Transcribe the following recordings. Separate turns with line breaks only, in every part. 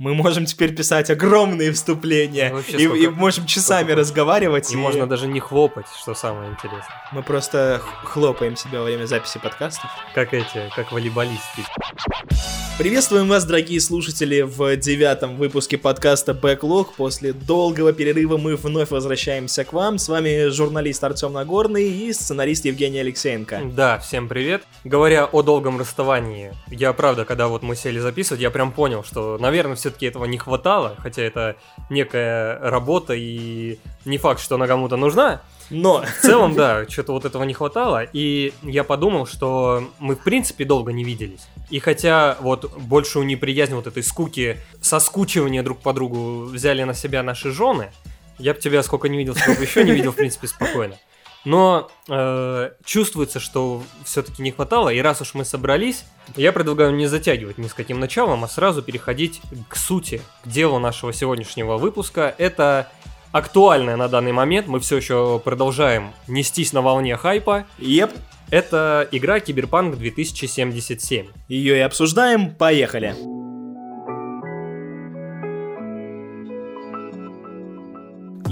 Мы можем теперь писать огромные вступления.
Ну, вообще
и,
сколько-
и можем часами
сколько-
разговаривать.
И можно даже не хлопать, что самое интересное.
Мы просто хлопаем себя во время записи подкастов.
Как эти, как волейболисты.
Приветствуем вас, дорогие слушатели, в девятом выпуске подкаста Backlog. После долгого перерыва мы вновь возвращаемся к вам. С вами журналист Артем Нагорный и сценарист Евгений Алексеенко.
Да, всем привет. Говоря о долгом расставании, я правда, когда вот мы сели записывать, я прям понял, что, наверное, все-таки этого не хватало, хотя это некая работа и не факт, что она кому-то нужна.
Но
В целом, да, что-то вот этого не хватало, и я подумал, что мы, в принципе, долго не виделись. И хотя вот большую неприязнь вот этой скуки, соскучивания друг по другу взяли на себя наши жены, я бы тебя сколько не видел, сколько еще не видел, в принципе, спокойно. Но э, чувствуется, что все-таки не хватало, и раз уж мы собрались, я предлагаю не затягивать ни с каким началом, а сразу переходить к сути, к делу нашего сегодняшнего выпуска. Это актуальная на данный момент, мы все еще продолжаем нестись на волне хайпа.
еп,
Это игра Киберпанк 2077.
ее и обсуждаем. Поехали.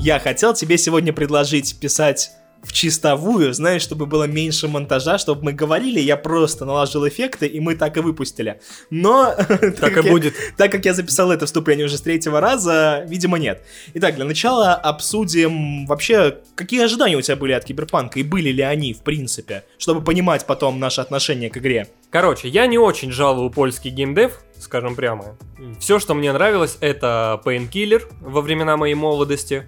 Я хотел тебе сегодня предложить писать в чистовую, знаешь, чтобы было меньше монтажа, чтобы мы говорили, я просто наложил эффекты, и мы так и выпустили. Но...
Так и будет.
Так как я записал это вступление уже с третьего раза, видимо, нет. Итак, для начала обсудим вообще, какие ожидания у тебя были от Киберпанка, и были ли они, в принципе, чтобы понимать потом наше отношение к игре.
Короче, я не очень жалую польский геймдев, скажем прямо. Все, что мне нравилось, это Painkiller во времена моей молодости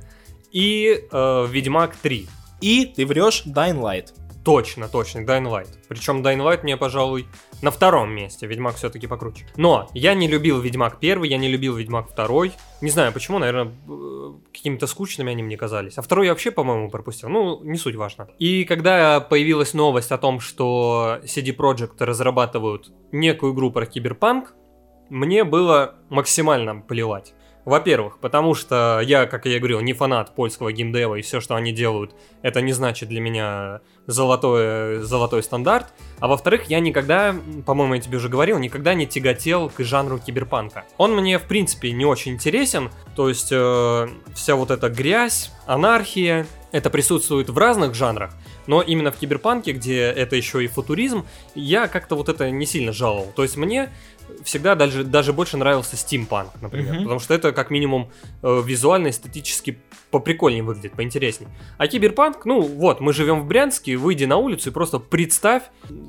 и э, Ведьмак 3.
И ты врешь Dying Light.
Точно, точно, Dying Light. Причем Dying Light мне, пожалуй, на втором месте. Ведьмак все-таки покруче. Но я не любил Ведьмак 1, я не любил Ведьмак 2. Не знаю почему, наверное, э, какими-то скучными они мне казались. А второй я вообще, по-моему, пропустил. Ну, не суть важно. И когда появилась новость о том, что CD Projekt разрабатывают некую игру про киберпанк, мне было максимально плевать. Во-первых, потому что я, как я и говорил, не фанат польского геймдева, и все, что они делают, это не значит для меня золотой, золотой стандарт. А во-вторых, я никогда, по-моему, я тебе уже говорил, никогда не тяготел к жанру киберпанка. Он мне, в принципе, не очень интересен. То есть, э, вся вот эта грязь, анархия, это присутствует в разных жанрах. Но именно в киберпанке, где это еще и футуризм, я как-то вот это не сильно жаловал. То есть мне всегда даже, даже больше нравился стимпанк, например.
Мгм.
Потому что это как минимум э, визуально, эстетически поприкольнее выглядит, поинтересней. А киберпанк, ну вот, мы живем в Брянске, выйди на улицу и просто представь,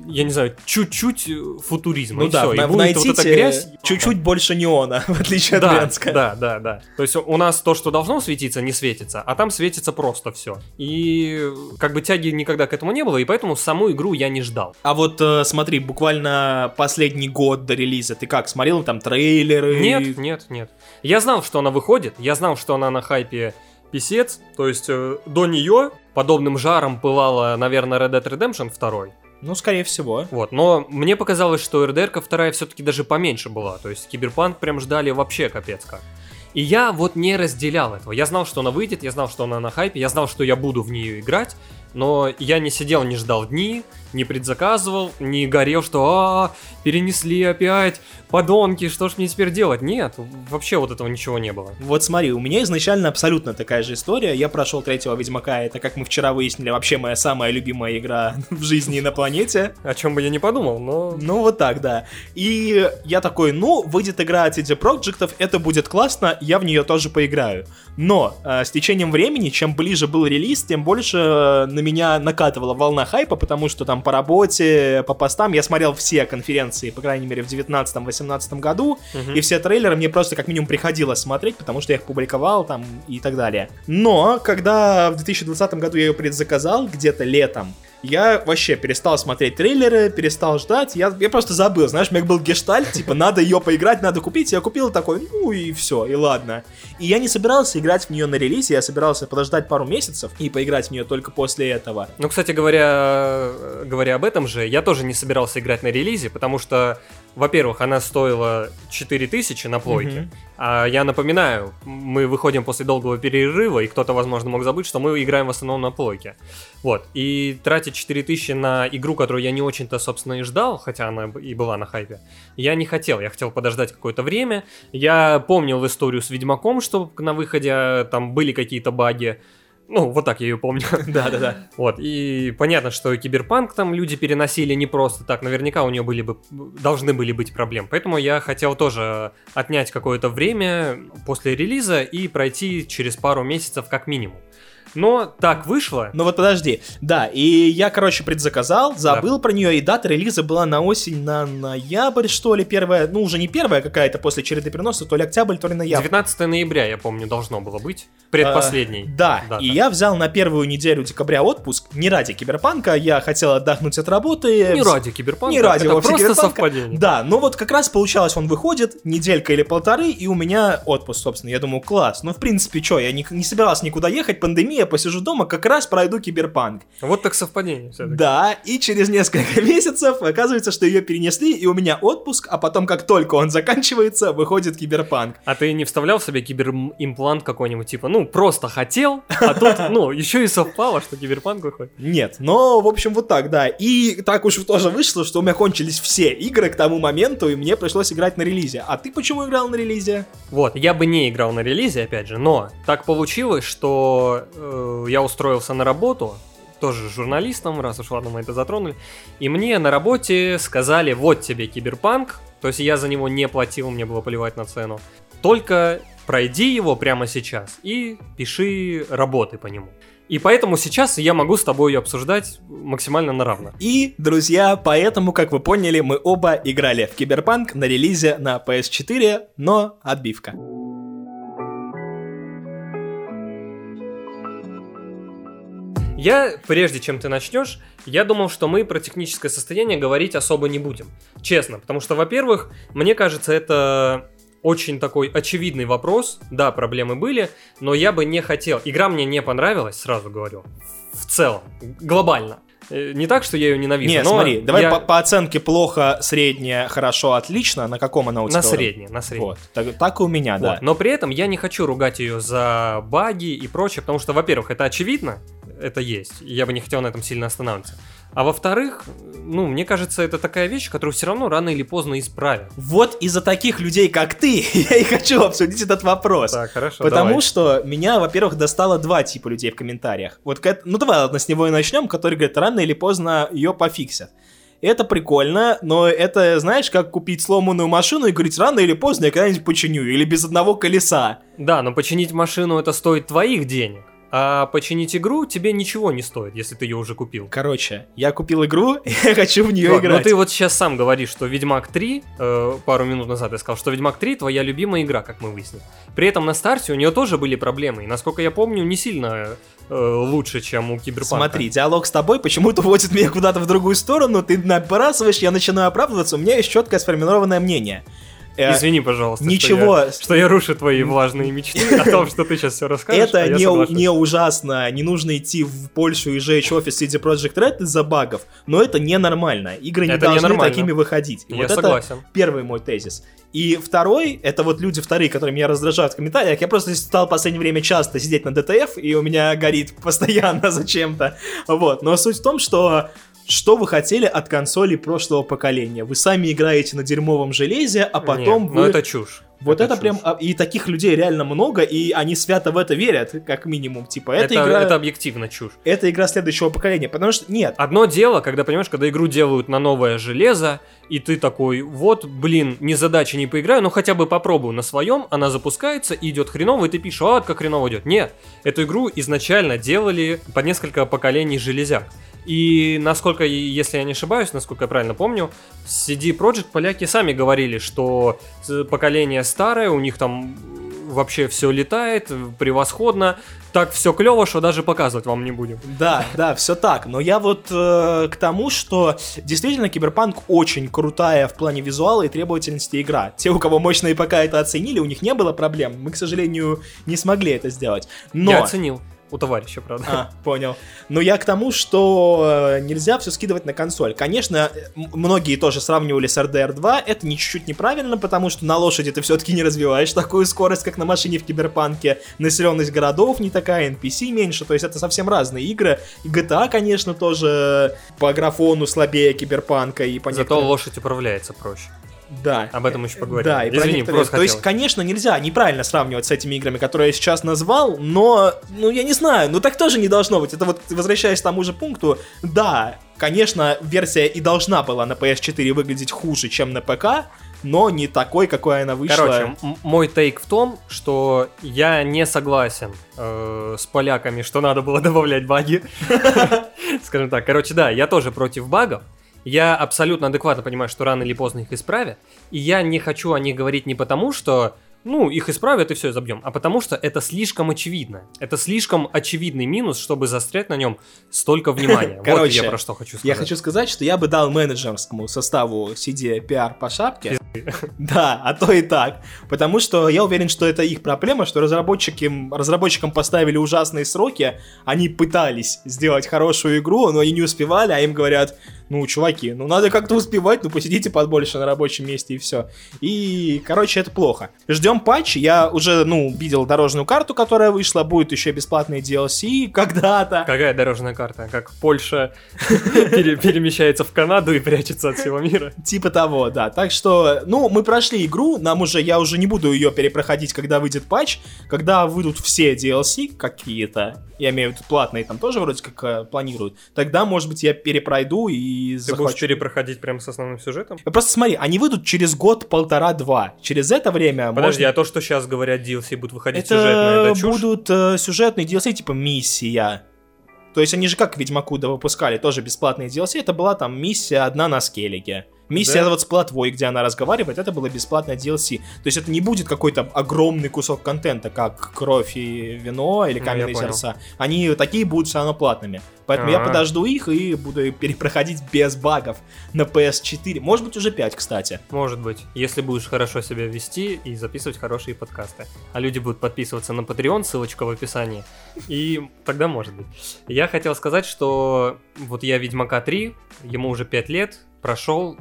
я не знаю, чуть-чуть э, футуризма.
Ну
и
да,
всё,
в,
и
на- в
будет вот эта
Найтите
грязь.
чуть-чуть больше неона, в отличие от
Да,
Брянска.
да, да, да. То есть у нас то, что должно светиться, не светится, а там светится просто все. И э, как бы тяги никогда к этому не было, и поэтому саму игру я не ждал.
А вот э, смотри, буквально последний год до релиза, ты как, смотрел там трейлеры?
Нет, нет, нет. Я знал, что она выходит, я знал, что она на хайпе писец, то есть э, до нее подобным жаром пылала, наверное, Red Dead Redemption 2.
Ну, скорее всего.
Вот, но мне показалось, что РДР-ка вторая все-таки даже поменьше была, то есть Киберпанк прям ждали вообще капец как. И я вот не разделял этого. Я знал, что она выйдет, я знал, что она на хайпе, я знал, что я буду в нее играть, но я не сидел, не ждал дни, не предзаказывал, не горел, что а, перенесли опять, подонки, что ж мне теперь делать? Нет, вообще вот этого ничего не было.
Вот смотри, у меня изначально абсолютно такая же история. Я прошел третьего Ведьмака, это, как мы вчера выяснили, вообще моя самая любимая игра в жизни и на планете.
О чем бы я не подумал, но...
Ну, вот так, да. И я такой, ну, выйдет игра от CD Projekt, это будет классно, я в нее тоже поиграю. Но э, с течением времени, чем ближе был релиз, тем больше э, на меня накатывала волна хайпа, потому что там по работе, по постам я смотрел все конференции, по крайней мере, в 19-18 году,
Мгм.
и все трейлеры мне просто как минимум приходилось смотреть, потому что я их публиковал там и так далее. Но, когда в 2020 году я ее предзаказал, где-то летом, я вообще перестал смотреть трейлеры, перестал ждать, я, я просто забыл, знаешь, у меня был гештальт, типа, надо ее поиграть, надо купить, я купил такой, ну и все, и ладно. И я не собирался играть в нее на релизе, я собирался подождать пару месяцев и поиграть в нее только после этого.
Ну, кстати говоря, говоря об этом же, я тоже не собирался играть на релизе, потому что во-первых, она стоила 4000 на плойке.
Мгм.
А я напоминаю, мы выходим после долгого перерыва, и кто-то, возможно, мог забыть, что мы играем в основном на плойке. Вот. И тратить 4000 на игру, которую я не очень-то, собственно, и ждал, хотя она и была на хайпе, я не хотел. Я хотел подождать какое-то время. Я помнил историю с Ведьмаком, что на выходе э, там были какие-то баги. Ну, вот так я ее помню.
Да-да-да.
Вот, и понятно, что киберпанк там люди переносили не просто так, наверняка у нее были бы, должны были быть проблемы. Поэтому я хотел тоже отнять какое-то время после релиза и пройти через пару месяцев как минимум. Но так вышло.
Ну вот подожди. Да, и я, короче, предзаказал, забыл про нее, и дата релиза была на осень, на ноябрь, что ли, первая, ну уже не первая какая-то после череды переноса, то ли октябрь, то ли ноябрь.
19 ноября, я помню, должно было быть. Предпоследний.
А, Да,
дата.
и я взял на первую неделю декабря отпуск, не ради киберпанка, я хотел отдохнуть от работы.
Не ради киберпанка,
Не ради
это просто
киберпанка.
совпадение.
Да, но вот как раз получалось, он выходит, неделька или полторы, и у меня отпуск, собственно. Я думаю, класс. Ну, в принципе, что, я не, не собирался никуда ехать, пандемия, посижу дома, как раз пройду киберпанк.
Вот так совпадение все-таки.
Да, и через несколько месяцев оказывается, что ее перенесли, и у меня отпуск, а потом, как только он заканчивается, выходит киберпанк.
А ты не вставлял в себе киберимплант какой-нибудь, типа, ну, просто хотел, а тут, ну, еще и совпало, что киберпанк выходит.
Нет, но, в общем, вот так, да. И так уж тоже вышло, что у меня кончились все игры к тому моменту, и мне пришлось играть на релизе. А ты почему играл на релизе?
Вот, я бы не играл на релизе, опять же, но так получилось, что э, я устроился на работу, тоже журналистом, раз уж ладно мы это затронули, и мне на работе сказали, вот тебе киберпанк, то есть я за него не платил, мне было плевать на цену, только пройди его прямо сейчас и пиши работы по нему. И поэтому сейчас я могу с тобой обсуждать максимально на равных.
И, друзья, поэтому, как вы поняли, мы оба играли в Киберпанк на релизе на PS4, но отбивка.
Я, прежде чем ты начнешь, я думал, что мы про техническое состояние говорить особо не будем. Честно, потому что, во-первых, мне кажется, это очень такой очевидный вопрос. Да, проблемы были, но я бы не хотел. Игра мне не понравилась, сразу говорю. В целом, глобально. Э, Не так, что я ее ненавижу,
Нет,
но
смотри, давай
я-
по, по оценке плохо, среднее, хорошо, отлично. На каком она у тебя?
на среднее, на среднее.
Вот, так, так и у меня, да.
Вот. Но при этом я не хочу ругать ее за баги и прочее, потому что, во-первых, это очевидно, это есть, и я бы не хотел на этом сильно останавливаться. А во-вторых, ну, мне кажется, это такая вещь, которую все равно рано или поздно исправят.
Вот из-за таких людей, как ты, я и хочу обсудить этот вопрос.
Так, хорошо,
Потому
давай.
что меня, во-первых, достало два типа людей в комментариях. Вот, ну давай, ладно, с него и начнем, который говорит, рано или поздно ее пофиксят. Это прикольно, но это, знаешь, как купить сломанную машину и говорить, рано или поздно я когда-нибудь починю, или без одного колеса.
Да, но починить машину это стоит твоих денег, а починить игру тебе ничего не стоит, если ты ее уже купил.
Короче, я купил игру, я хочу в нее
Вот, но
играть.
ты вот сейчас сам говоришь, что Ведьмак 3, э, пару минут назад я сказал, что Ведьмак 3 твоя любимая игра, как мы выяснили. При этом на старте у нее тоже были проблемы, и насколько я помню, не сильно э, лучше, чем у Киберпанка.
Смотри, диалог с тобой почему-то водит меня куда-то в другую сторону, ты набрасываешь, я начинаю оправдываться, у меня есть четкое сформированное мнение. Э,
Извини, пожалуйста,
Ничего,
что я, что я рушу твои влажные мечты о том, что ты сейчас все расскажешь.
Это
а
не, не ужасно, не нужно идти в Польшу и жечь офис CD Project Red из-за багов, но это ненормально. Игры не
Это
должны
ненормально.
такими выходить.
Я
вот это
согласен.
первый мой тезис. И второй, это вот люди вторые, которые меня раздражают в комментариях. Я просто стал в последнее время часто сидеть на DTF, и у меня горит постоянно зачем-то. Вот. Но суть в том, что что вы хотели от консолей прошлого поколения? Вы сами играете на дерьмовом железе, а потом
Нет,
вы...
Ну это чушь.
Вот это,
чушь.
прям, а, и таких людей реально много, и они свято в это верят, как минимум. Типа, это,
Это,
игра,
это
это...
объективно чушь.
игра следующего поколения, потому что нет.
Одно дело, когда, понимаешь, когда игру делают на новое железо, и ты такой, вот, блин, ни задачи не поиграю, но хотя бы попробую на своем, она запускается, и идет хреново, и ты пишешь, а, как хреново идет. Нет, эту игру изначально делали по несколько поколений железяк. И насколько, если я не ошибаюсь, насколько я правильно помню, CD Projekt поляки сами говорили, что с- поколение старое, у них там вообще все летает, превосходно, так все клево, что даже показывать вам не будем.
Да, да, все так. Но я вот э, к тому, что действительно Киберпанк очень крутая в плане визуала и требовательности игра. Те, у кого мощные ПК это оценили, у них не было проблем. Мы, к сожалению, не смогли это сделать. Но
Я оценил. У товарища, правда.
А, понял. Но я к тому, что э, нельзя все скидывать на консоль. Конечно, м- многие тоже сравнивали с RDR 2. Это не чуть-чуть неправильно, потому что на лошади ты все-таки не развиваешь такую скорость, как на машине в Киберпанке. Населенность городов не такая, NPC меньше. То есть это совсем разные игры. И GTA, конечно, тоже по графону слабее Киберпанка. И по
Зато
некоторым-
лошадь управляется проще.
Да.
Об этом еще поговорим.
Да, и про
Извини,
некоторые-
просто
То есть,
хотелось.
конечно, нельзя неправильно сравнивать с этими играми, которые я сейчас назвал, но, ну, я не знаю, ну так тоже не должно быть. Это вот, возвращаясь к тому же пункту, да, конечно, версия и должна была на PS4 выглядеть хуже, чем на ПК, но не такой, какой она вышла.
Короче, мой тейк в том, что я не согласен э, с поляками, что надо было добавлять баги. Скажем так. Короче, да, я тоже против багов. Я абсолютно адекватно понимаю, что рано или поздно их исправят. И я не хочу о них говорить не потому, что ну, их исправят и все, забьем. А потому что это слишком очевидно. Это слишком очевидный минус, чтобы застрять на нем столько внимания. вот
Короче,
я про что хочу сказать.
Я хочу сказать, что я бы дал менеджерскому составу CD PR по шапке. Да, а то и так. Потому что я уверен, что это их проблема, что разработчики, разработчикам поставили ужасные сроки, они пытались сделать хорошую игру, но они не успевали, а им говорят, ну, чуваки, ну надо как-то успевать, ну посидите подольше на рабочем месте и все. И, короче, это плохо. Ждем патч, я уже, ну, видел дорожную карту, которая вышла, будет еще бесплатный DLC когда-то.
Какая дорожная карта? Как Польша пере- перемещается в Канаду и прячется от всего мира.
Типа того, да. Так что, ну, мы прошли игру, нам уже, я уже не буду ее перепроходить, когда выйдет патч, когда выйдут все DLC какие-то, я имею в виду платные, там тоже вроде как э, планируют, тогда, может быть, я перепройду и
Ты будешь
захвачу.
перепроходить прям с основным сюжетом?
Просто смотри, они выйдут через год, полтора, два. Через это время
Подожди,
можно...
а то, что сейчас говорят DLC, будут выходить сюжетные,
Это
это чушь?
будут э, сюжетные DLC, типа миссия. То есть они же как Ведьмаку да выпускали, тоже бесплатные DLC. Это была там миссия одна на скеллиге. Миссия
Да?
вот с платвой, где она разговаривает, это было бесплатное DLC. То есть это не будет какой-то огромный кусок контента, как Кровь и Вино или
Ну,
Каменные
понял.
сердца. Они такие будут все равно платными. Поэтому я
А.
подожду их и буду перепроходить без багов на PS4. Может быть уже 5, кстати.
Может быть, если будешь хорошо себя вести и записывать хорошие подкасты. А люди будут подписываться на Patreon, ссылочка в описании. И тогда может быть. Я хотел сказать, что вот я Ведьмака 3, ему уже 5 лет, прошел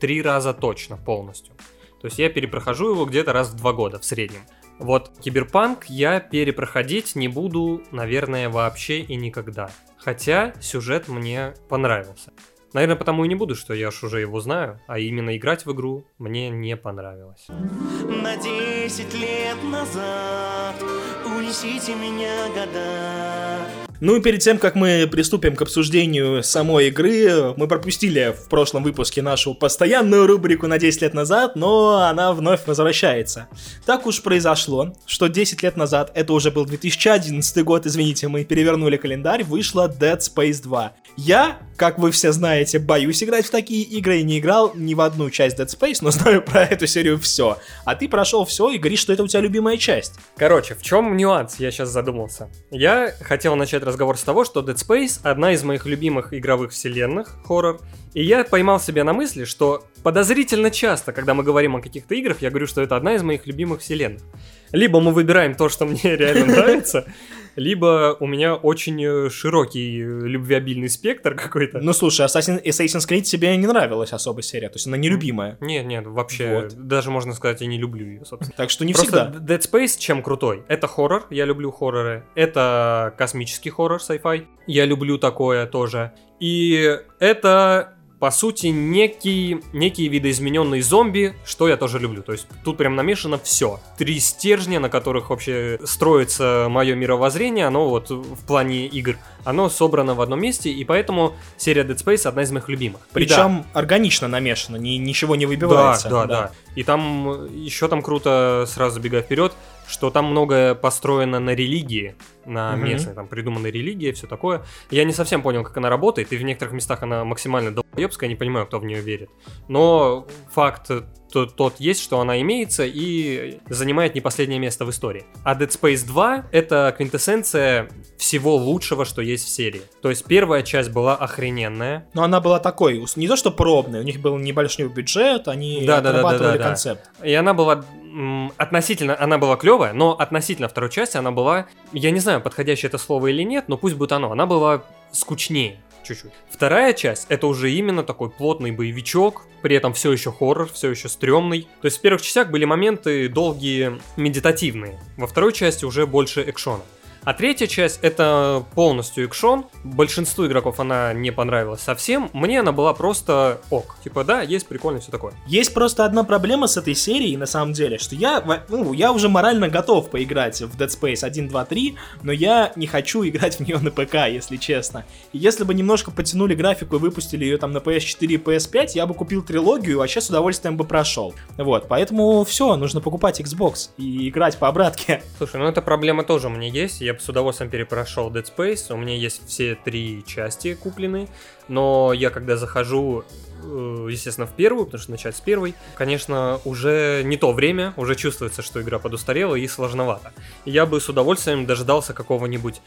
три раза точно полностью. То есть я перепрохожу его где-то раз в два года в среднем. Вот Киберпанк я перепроходить не буду, наверное, вообще и никогда. Хотя сюжет мне понравился. Наверное, потому и не буду, что я ж уже его знаю, а именно играть в игру мне не понравилось.
На 10 лет назад Унесите меня года
Ну и перед тем, как мы приступим к обсуждению самой игры, мы пропустили в прошлом выпуске нашу постоянную рубрику на 10 лет назад, но она вновь возвращается. Так уж произошло, что 10 лет назад, это уже был 2011 год, извините, мы перевернули календарь, вышла Dead Space 2. Я, как вы все знаете, боюсь играть в такие игры и не играл ни в одну часть Dead Space, но знаю про эту серию все. А ты прошел все и говоришь, что это у тебя любимая часть.
Короче, в чем нюанс, я сейчас задумался. Я хотел начать разговор с того, что Dead Space одна из моих любимых игровых вселенных, хоррор, и я поймал себя на мысли, что подозрительно часто, когда мы говорим о каких-то играх, я говорю, что это одна из моих любимых вселенных. Либо мы выбираем то, что мне реально нравится, либо у меня очень э, широкий э, любвеобильный спектр какой-то.
Ну слушай, Assassin- Assassin's Creed тебе не нравилась особо серия, то есть она нелюбимая.
Нет, нет, вообще,
Вот.
даже можно сказать, я не люблю ее, собственно.
Так что не
Просто
всегда.
Dead Space чем крутой? Это хоррор, я люблю хорроры. Это космический хоррор, sci-fi. Я люблю такое тоже. И это, по сути, некий, некие видоизмененные зомби, что я тоже люблю. То есть тут прям намешано все. Три стержня, на которых вообще строится мое мировоззрение, оно вот в плане игр, оно собрано в одном месте, и поэтому серия Dead Space одна из моих любимых. И да,
Причем органично намешано, ни- ничего не выбивается.
да, да, да. И там еще там круто, сразу забегая вперед, что там многое построено на религии, на
Мгм.
местной, там придумана религия, все такое. Я не совсем понял, как она работает, и в некоторых местах она максимально долбоебская, не понимаю, кто в нее верит. Но факт то- тот есть, что она имеется и занимает не последнее место в истории. А Dead Space 2 — это квинтэссенция всего лучшего, что есть в серии. То есть первая часть была охрененная,
Но она была такой, не то что пробная, у них был небольшой бюджет, они
Да, да, да,
отрабатывали
да, да, да.
концепт.
И она была относительно она была клевая, но относительно второй части она была, я не знаю, подходящее это слово или нет, но пусть будет оно, она была скучнее чуть-чуть. Вторая часть это уже именно такой плотный боевичок, при этом все еще хоррор, все еще стрёмный. То есть в первых частях были моменты долгие, медитативные. Во второй части уже больше экшона. А третья часть это полностью экшон. Большинству игроков она не понравилась совсем. Мне она была просто ок. Типа, да, есть прикольно все такое.
Есть просто одна проблема с этой серией, на самом деле, что я, ну, я уже морально готов поиграть в Dead Space 1, 2, 3, но я не хочу играть в нее на ПК, если честно. И если бы немножко потянули графику и выпустили ее там на PS4 и PS5, я бы купил трилогию вообще с удовольствием бы прошел. Вот, поэтому все, нужно покупать Xbox и играть по обратке.
Слушай, ну эта проблема тоже у меня есть. Я с удовольствием перепрошел Dead Space. У меня есть все три части куплены. Но я когда захожу, э, естественно, в первую, потому что начать с первой, конечно, уже не то время, уже чувствуется, что игра подустарела и сложновато. Я бы с удовольствием дождался какого-нибудь,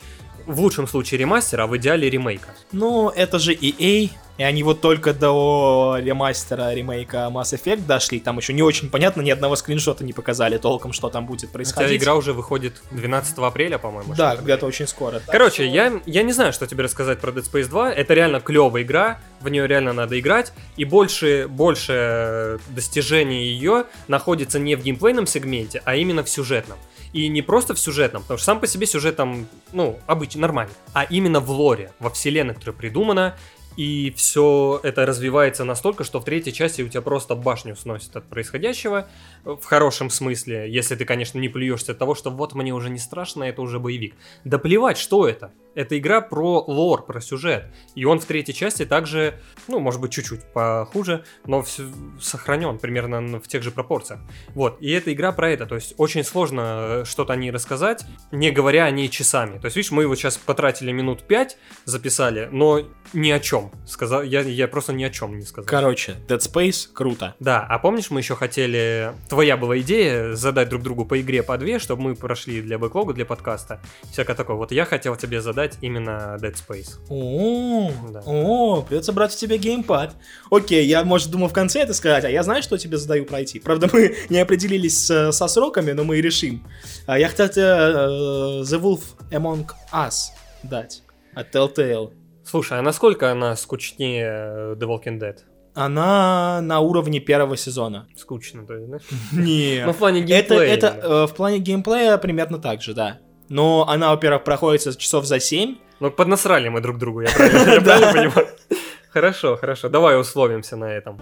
в лучшем случае, ремастера, а в идеале ремейка.
Ну, это же EA, и они вот только до ремастера, ремейка Mass Effect дошли, там еще не очень понятно, ни одного скриншота не показали толком, что там будет
Хотя
происходить.
игра уже выходит 12 апреля, по-моему.
Да, когда-то очень скоро.
Короче, я, я не знаю, что тебе рассказать про Dead Space 2. Это реально клевая игра, в нее реально надо играть. И больше, больше достижений ее находится не в геймплейном сегменте, а именно в сюжетном. И не просто в сюжетном, потому что сам по себе сюжет там, ну, обычный, нормальный. А именно в лоре, во вселенной, которая придумана. И все это развивается настолько, что в третьей части у тебя просто башню сносит от происходящего. В хорошем смысле, если ты, конечно, не плюешься от того, что вот мне уже не страшно, это уже боевик. Да плевать, что это. Это игра про лор, про сюжет. И он в третьей части также, ну, может быть, чуть-чуть похуже, но сохранен примерно в тех же пропорциях. Вот, и эта игра про это. То есть очень сложно э, что-то о ней рассказать, не говоря о ней часами. То есть, видишь, мы его сейчас потратили минут пять, записали, но ни о чем. Сказал, я, я просто ни о чем не сказал.
Короче, Dead Space круто.
Да, а помнишь, мы еще хотели... Твоя была идея задать друг другу по игре по две, чтобы мы прошли для бэклога, для подкаста. Всякое такое. Вот я хотел тебе задать именно Dead Space.
О,
Да.
о, придется брать у тебя геймпад. Окей, я, может, думал в конце это сказать, а я знаю, что тебе задаю пройти. Правда, мы не определились со сроками, но мы и решим. А Я хотел тебе э, The Wolf Among Us дать от Telltale.
Слушай, а насколько она скучнее The Walking Dead?
Она на уровне первого сезона.
Скучно, то есть, знаешь?
Не.
Ну, в плане
Это,
геймплея.
это
именно.
э, в плане геймплея примерно так же, да. Но она, во-первых, проходится часов за 7.
Ну, поднасрали мы друг другу, я правильно, понимаю? Хорошо, хорошо, давай условимся на этом.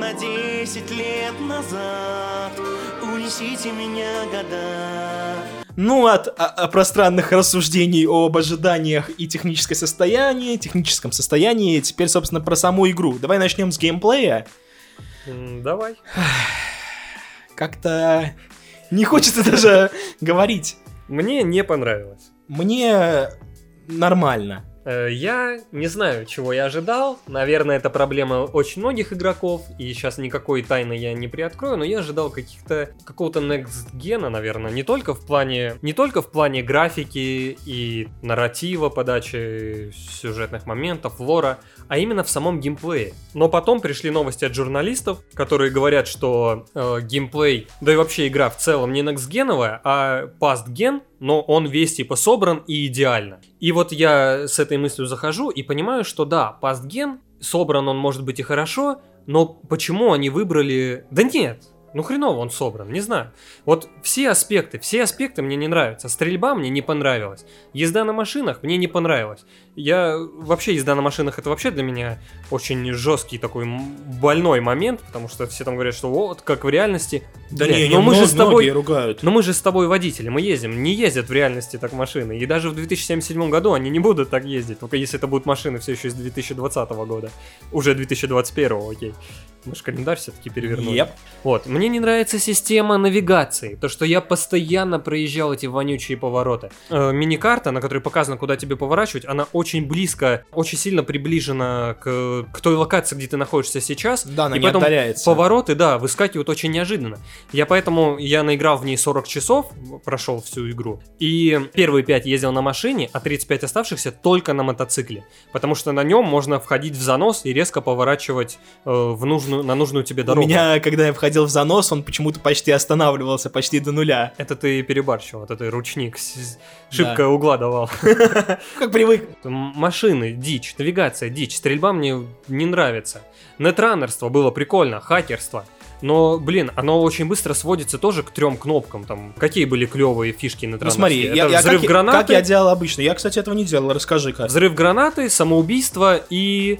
На десять лет назад Унесите меня года
Ну, от а- а пространных рассуждений об ожиданиях и техническое состояние, техническом состоянии, теперь, собственно, про саму игру. Давай начнем с геймплея.
Давай.
Как-то не хочется даже говорить.
Мне не понравилось.
Мне нормально.
Э, Я не знаю, чего я ожидал. Наверное, это проблема очень многих игроков. И сейчас никакой тайны я не приоткрою, но я ожидал каких-то какого-то next гена, наверное, не только в плане не только в плане графики и нарратива, подачи сюжетных моментов, лора, а именно в самом геймплее. Но потом пришли новости от журналистов, которые говорят, что э, геймплей, да и вообще игра в целом не next-геновая, а past-ген, но он весь типа собран и идеально. И вот я с этой мыслью захожу и понимаю, что да, past-ген, собран он может быть и хорошо, но почему они выбрали... Да нет, ну хреново он собран, не знаю. Вот все аспекты, все аспекты мне не нравятся. Стрельба мне не понравилась. Езда на машинах мне не понравилась. Я вообще езда на машинах это вообще для меня очень жесткий такой больной момент, потому что все там говорят, что вот как в реальности. Блядь, но мы же с тобой,
ругают.
но мы же с тобой водители, мы ездим. Не ездят в реальности так машины. И даже в 2077 году они не будут так ездить, только если это будут машины все еще из 2020 года. Уже 2021, окей. Мы же календарь все-таки перевернули.
Еп.
Вот, мне не нравится система навигации, то, что я постоянно проезжал эти вонючие повороты. Э, мини-карта, на которой показано, куда тебе поворачивать, она очень близко, очень сильно приближена к, к той локации, где ты находишься сейчас.
Да, она
и
не
поэтому
отдаляется.
повороты, да, выскакивают очень неожиданно. Я поэтому, я наиграл в ней 40 часов, прошел всю игру, и первые 5 ездил на машине, а 35 оставшихся только на мотоцикле, потому что на нем можно входить в занос и резко поворачивать э, в нужную на нужную тебе
У
дорогу.
меня, когда я входил в занос, он почему-то почти останавливался, почти до нуля.
Это ты перебарщивал, это ты ручник, шибко угла давал.
Как привык.
Машины, дичь, навигация, дичь, стрельба мне не нравится. Нетранерство было прикольно, хакерство. Но, блин, оно очень быстро сводится тоже к трем кнопкам. Там какие были клевые фишки на
Ну смотри, я, я-
взрыв
как,
гранаты,
как я делал обычно. Я, кстати, этого не делал, расскажи-ка.
взрыв гранаты, самоубийство и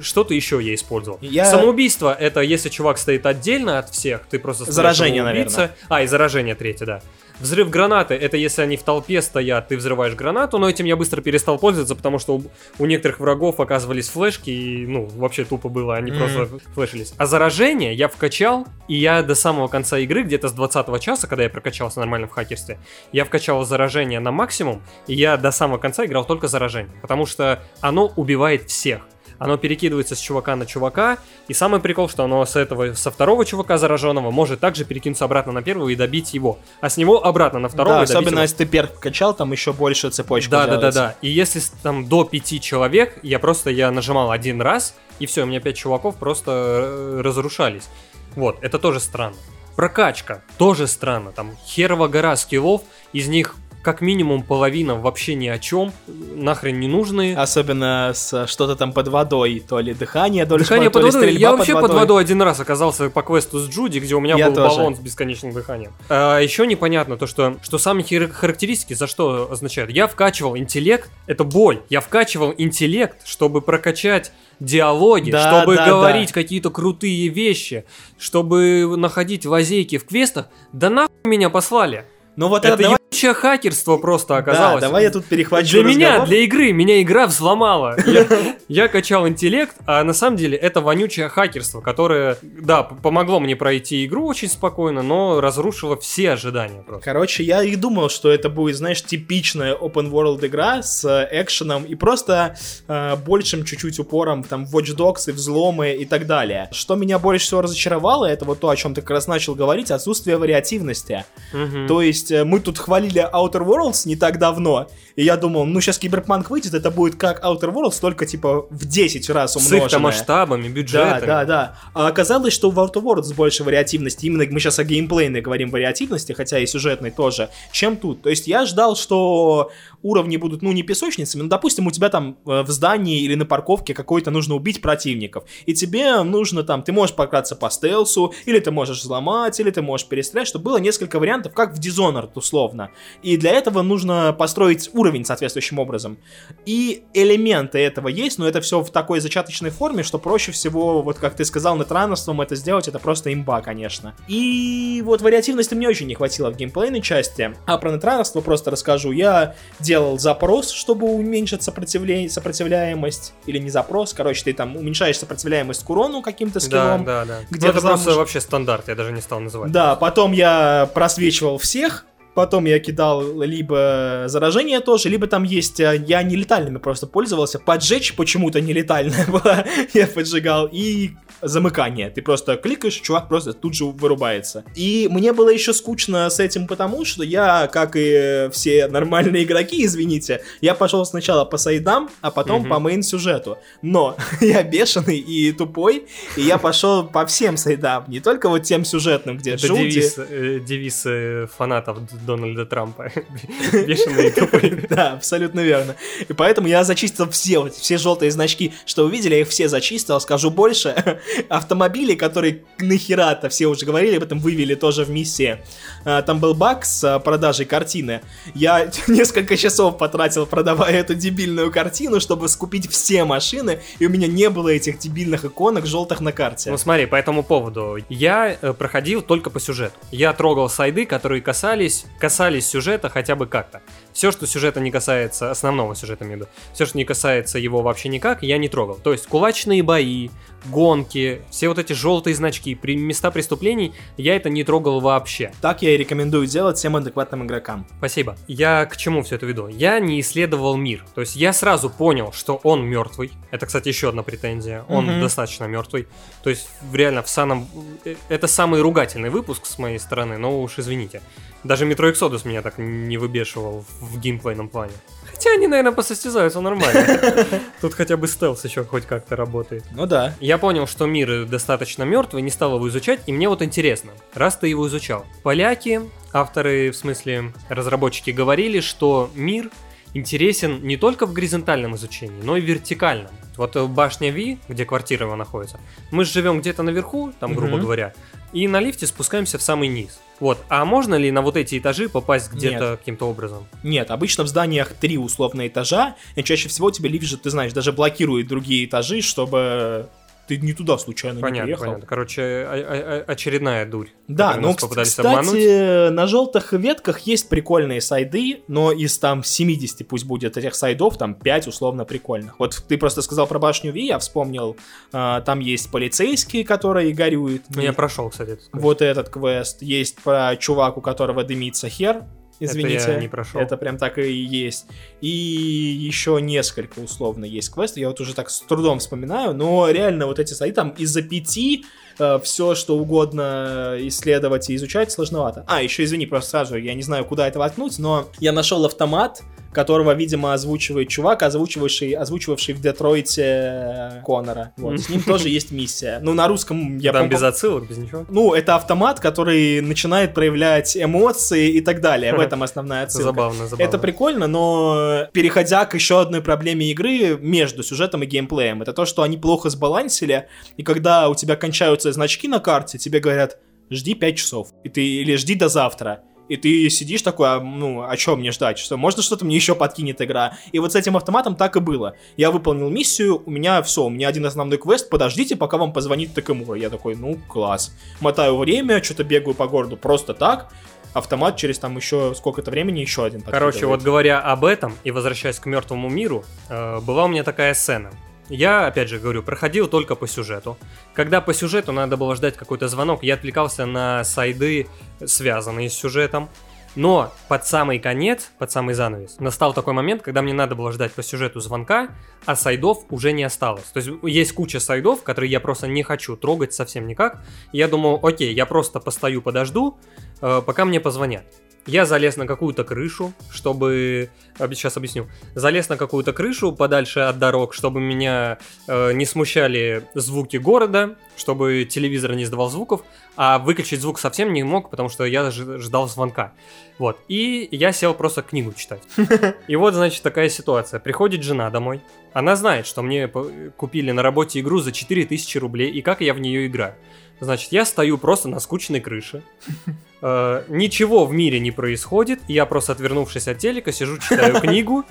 что-то еще я использовал.
Я-
Самоубийство это если чувак стоит отдельно от всех, ты просто
Заражение,
самоубийца. А, и заражение третье, да. Взрыв гранаты это если они в толпе стоят, ты взрываешь гранату, но этим я быстро перестал пользоваться, потому что у, у некоторых врагов оказывались флешки, и ну, вообще тупо было, они
Мгм.
просто флешились. А заражение я вкачал, и я до самого конца игры, где-то с 20 часа, когда я прокачался нормально в хакерстве, я вкачал заражение на максимум, и я до самого конца играл только заражение, потому что оно убивает всех. Оно перекидывается с чувака на чувака, и самый прикол, что оно с этого, со второго чувака зараженного может также перекинуться обратно на первого и добить его, а с него обратно на второго
Да, особенно
его.
если ты перк качал, там еще больше цепочка
Да, да, да,
делается.
да. И если там до пяти человек, я просто я нажимал один раз, и все, у меня пять чуваков просто э, разрушались. Вот, это тоже странно. Прокачка тоже странно. Там херова гора скиллов, из них как минимум половина вообще ни о чем, нахрен не нужные.
Особенно с что-то там под водой, то ли дыхание дольше,
Дыхание
то
под
ли
водой.
стрельба
Я вообще под водой один раз оказался по квесту с Джуди, где у меня
Я
был
тоже.
баллон с бесконечным дыханием. А, еще непонятно то, что, что сами характеристики за что означают. Я вкачивал интеллект, это боль. Я вкачивал интеллект, чтобы прокачать диалоги,
Да,
чтобы
да,
говорить
да.
какие-то крутые вещи, чтобы находить лазейки в квестах. Да нахуй меня послали.
Ну вот
это
это, давай,
ебучее хакерство просто
да,
оказалось.
давай я тут перехвачу
Для меня,
разговор.
для игры, меня игра взломала. Я, я качал интеллект, а на самом деле это вонючее хакерство, которое, да, помогло мне пройти игру очень спокойно, но разрушило все ожидания просто.
Короче, я и думал, что это будет, знаешь, типичная open world игра с э, экшеном и просто э, большим чуть-чуть упором там в Watch Dogs и взломы и так далее. Что меня больше всего разочаровало, это вот то, о чем ты как раз начал говорить, отсутствие вариативности.
Мгм.
То есть э, мы тут хвалили Outer Worlds не так давно, и я думал, ну сейчас Киберпанк выйдет, это будет как Outer Worlds, только типа в 10 раз
С
умноженное.
их-то масштабами,
Да,
бюджетами.
да, да. А оказалось, что в Outer Worlds больше вариативности, именно мы сейчас о геймплейной говорим вариативности, хотя и сюжетной тоже, чем тут. То есть я ждал, что уровни будут, ну, не песочницами, но, допустим, у тебя там э, в здании или на парковке какой-то нужно убить противников, и тебе нужно там, ты можешь пократься по стелсу, или ты можешь взломать, или ты можешь перестрелять, чтобы было несколько вариантов, как в Dishonored, условно. И для этого нужно построить уровень соответствующим образом. И элементы этого есть, но это все в такой зачаточной форме, что проще всего, вот как ты сказал, нетранерством это сделать, это просто имба, конечно. И вот вариативности мне очень не хватило в геймплейной части. А про нетранерство просто расскажу. Я делал запрос, чтобы уменьшить сопротивле- сопротивляемость, или не запрос, короче, ты там уменьшаешь сопротивляемость к урону каким-то
Да,
скиллом.
да, да.
Где
Ну, это
взлом-
просто вообще стандарт, я даже не стал называть.
Да, потом я просвечивал всех, потом я кидал либо заражение тоже, либо там есть, э, я нелетальными просто пользовался, поджечь почему-то нелетальная была, я поджигал, и замыкание, ты просто кликаешь, чувак просто тут же вырубается. И мне было еще скучно с этим потому, что я, как и все нормальные игроки, извините, я пошел сначала по сайдам, а потом
Мгм.
по мейн-сюжету. Но я бешеный и тупой, и я пошел по всем сайдам, не только вот тем сюжетным, где
Это
Джуди...
девиз, э, девиз э, фанатов Дональда Трампа. Бешеные тупые.
Да, абсолютно верно. И поэтому я зачистил все, вот, все желтые значки, что увидели, я их все зачистил. Скажу больше, автомобили, которые нахера-то, все уже говорили об этом, вывели тоже в миссии. А, Там был баг с а, продажей картины. Я несколько часов потратил, продавая эту дебильную картину, чтобы скупить все машины, и у меня не было этих дебильных иконок желтых на карте.
Ну смотри, по этому поводу. Я э, проходил только по сюжету. Я трогал сайды, которые касались, касались сюжета хотя бы как-то. Все, что сюжета не касается, основного сюжета имею в виду, все, что не касается его вообще никак, я не трогал. То есть кулачные бои, гонки, все вот эти желтые значки, при, места преступлений, я это не трогал вообще.
Так я и рекомендую делать всем адекватным игрокам.
Спасибо. Я к чему все это веду? Я не исследовал мир. То есть я сразу понял, что он мертвый. Это, кстати, еще одна претензия. Он
Мгм.
достаточно мертвый. То есть реально в самом... э, Это самый ругательный выпуск с моей стороны, но уж извините. Даже Metro Exodus меня так не выбешивал в геймплейном плане. Хотя они, наверное, посостязаются нормально. Тут хотя бы стелс еще хоть как-то работает.
Ну да.
Я понял, что мир достаточно мертвый, не стал его изучать, и мне вот интересно, раз ты его изучал. Поляки, авторы, в смысле разработчики, говорили, что мир интересен не только в горизонтальном изучении, но и в вертикальном. Вот э, башня Ви, где квартира его находится, мы же живем где-то наверху, там, грубо
Мгм.
говоря, и на лифте спускаемся в самый низ. Вот, а можно ли на вот эти этажи попасть где-то каким-то образом?
Нет, обычно в зданиях три условно этажа, и чаще всего тебе лифт же, ты знаешь, даже блокирует другие этажи, чтобы ты не туда случайно не
Понятно,
приехал.
понятно. Короче, очередная дурь.
Да,
которой
ну, кстати,
обмануть.
на желтых ветках есть прикольные сайды, но из там 70 пусть будет этих сайдов, там 5 условно прикольных. Вот ты просто сказал про башню Ви, я вспомнил, а, там есть полицейские, которые горюют.
Ну, я прошел, кстати. этот квест.
Вот этот квест. Есть про чувак, у которого дымится хер. Извините,
я не прошел.
это прям так и есть. И еще несколько условно есть квестов. Я вот уже так с трудом вспоминаю, но реально вот эти сайты там из-за пяти все, что угодно исследовать и изучать сложновато. А, еще извини, просто сразу, я не знаю, куда это воткнуть, но я нашел автомат, которого, видимо, озвучивает чувак, озвучивавший, озвучивавший в Детройте Конора. Вот, с ним тоже есть миссия. Ну, на русском я
Там без отсылок, без ничего.
ну, это автомат, который начинает проявлять эмоции и так далее. В этом основная отсылка.
Забавно, забавно.
Это прикольно, но переходя к еще одной проблеме игры между сюжетом и геймплеем, это то, что они плохо сбалансили, и когда у тебя кончаются значки на карте, тебе говорят, жди 5 часов, и ты, или жди до завтра. И ты сидишь такой, а, ну, о чем мне ждать? Что, можно что-то мне еще подкинет игра? И вот с этим автоматом так и было. Я выполнил миссию, у меня все, у меня один основной квест, подождите, пока вам позвонит Такамура. Я такой, ну, класс. Мотаю время, что-то бегаю по городу просто так, автомат через там еще сколько-то времени еще один
Короче, вот говоря об этом и возвращаясь к мертвому миру, э, была у меня такая сцена. Я, опять же говорю, проходил только по сюжету. Когда по сюжету надо было ждать какой-то звонок, я отвлекался на сайды, связанные с сюжетом. Но под самый конец, под самый занавес, настал такой момент, когда мне надо было ждать по сюжету звонка, а сайдов уже не осталось. То есть есть куча сайдов, которые я просто не хочу трогать совсем никак. Я думал, окей, я просто постою, подожду, э, пока мне позвонят. Я залез на какую-то крышу, чтобы... Сейчас объясню. Залез на какую-то крышу подальше от дорог, чтобы меня э, не смущали звуки города, чтобы телевизор не издавал звуков, а выключить звук совсем не мог, потому что я ждал звонка. Вот. И я сел просто книгу читать. И вот, значит, такая ситуация. Приходит жена домой. Она знает, что мне купили на работе игру за 4000 рублей, и как я в нее играю. Значит, я стою просто на скучной крыше. Э, Ничего в мире не происходит. Я просто отвернувшись от телека, сижу, читаю книгу.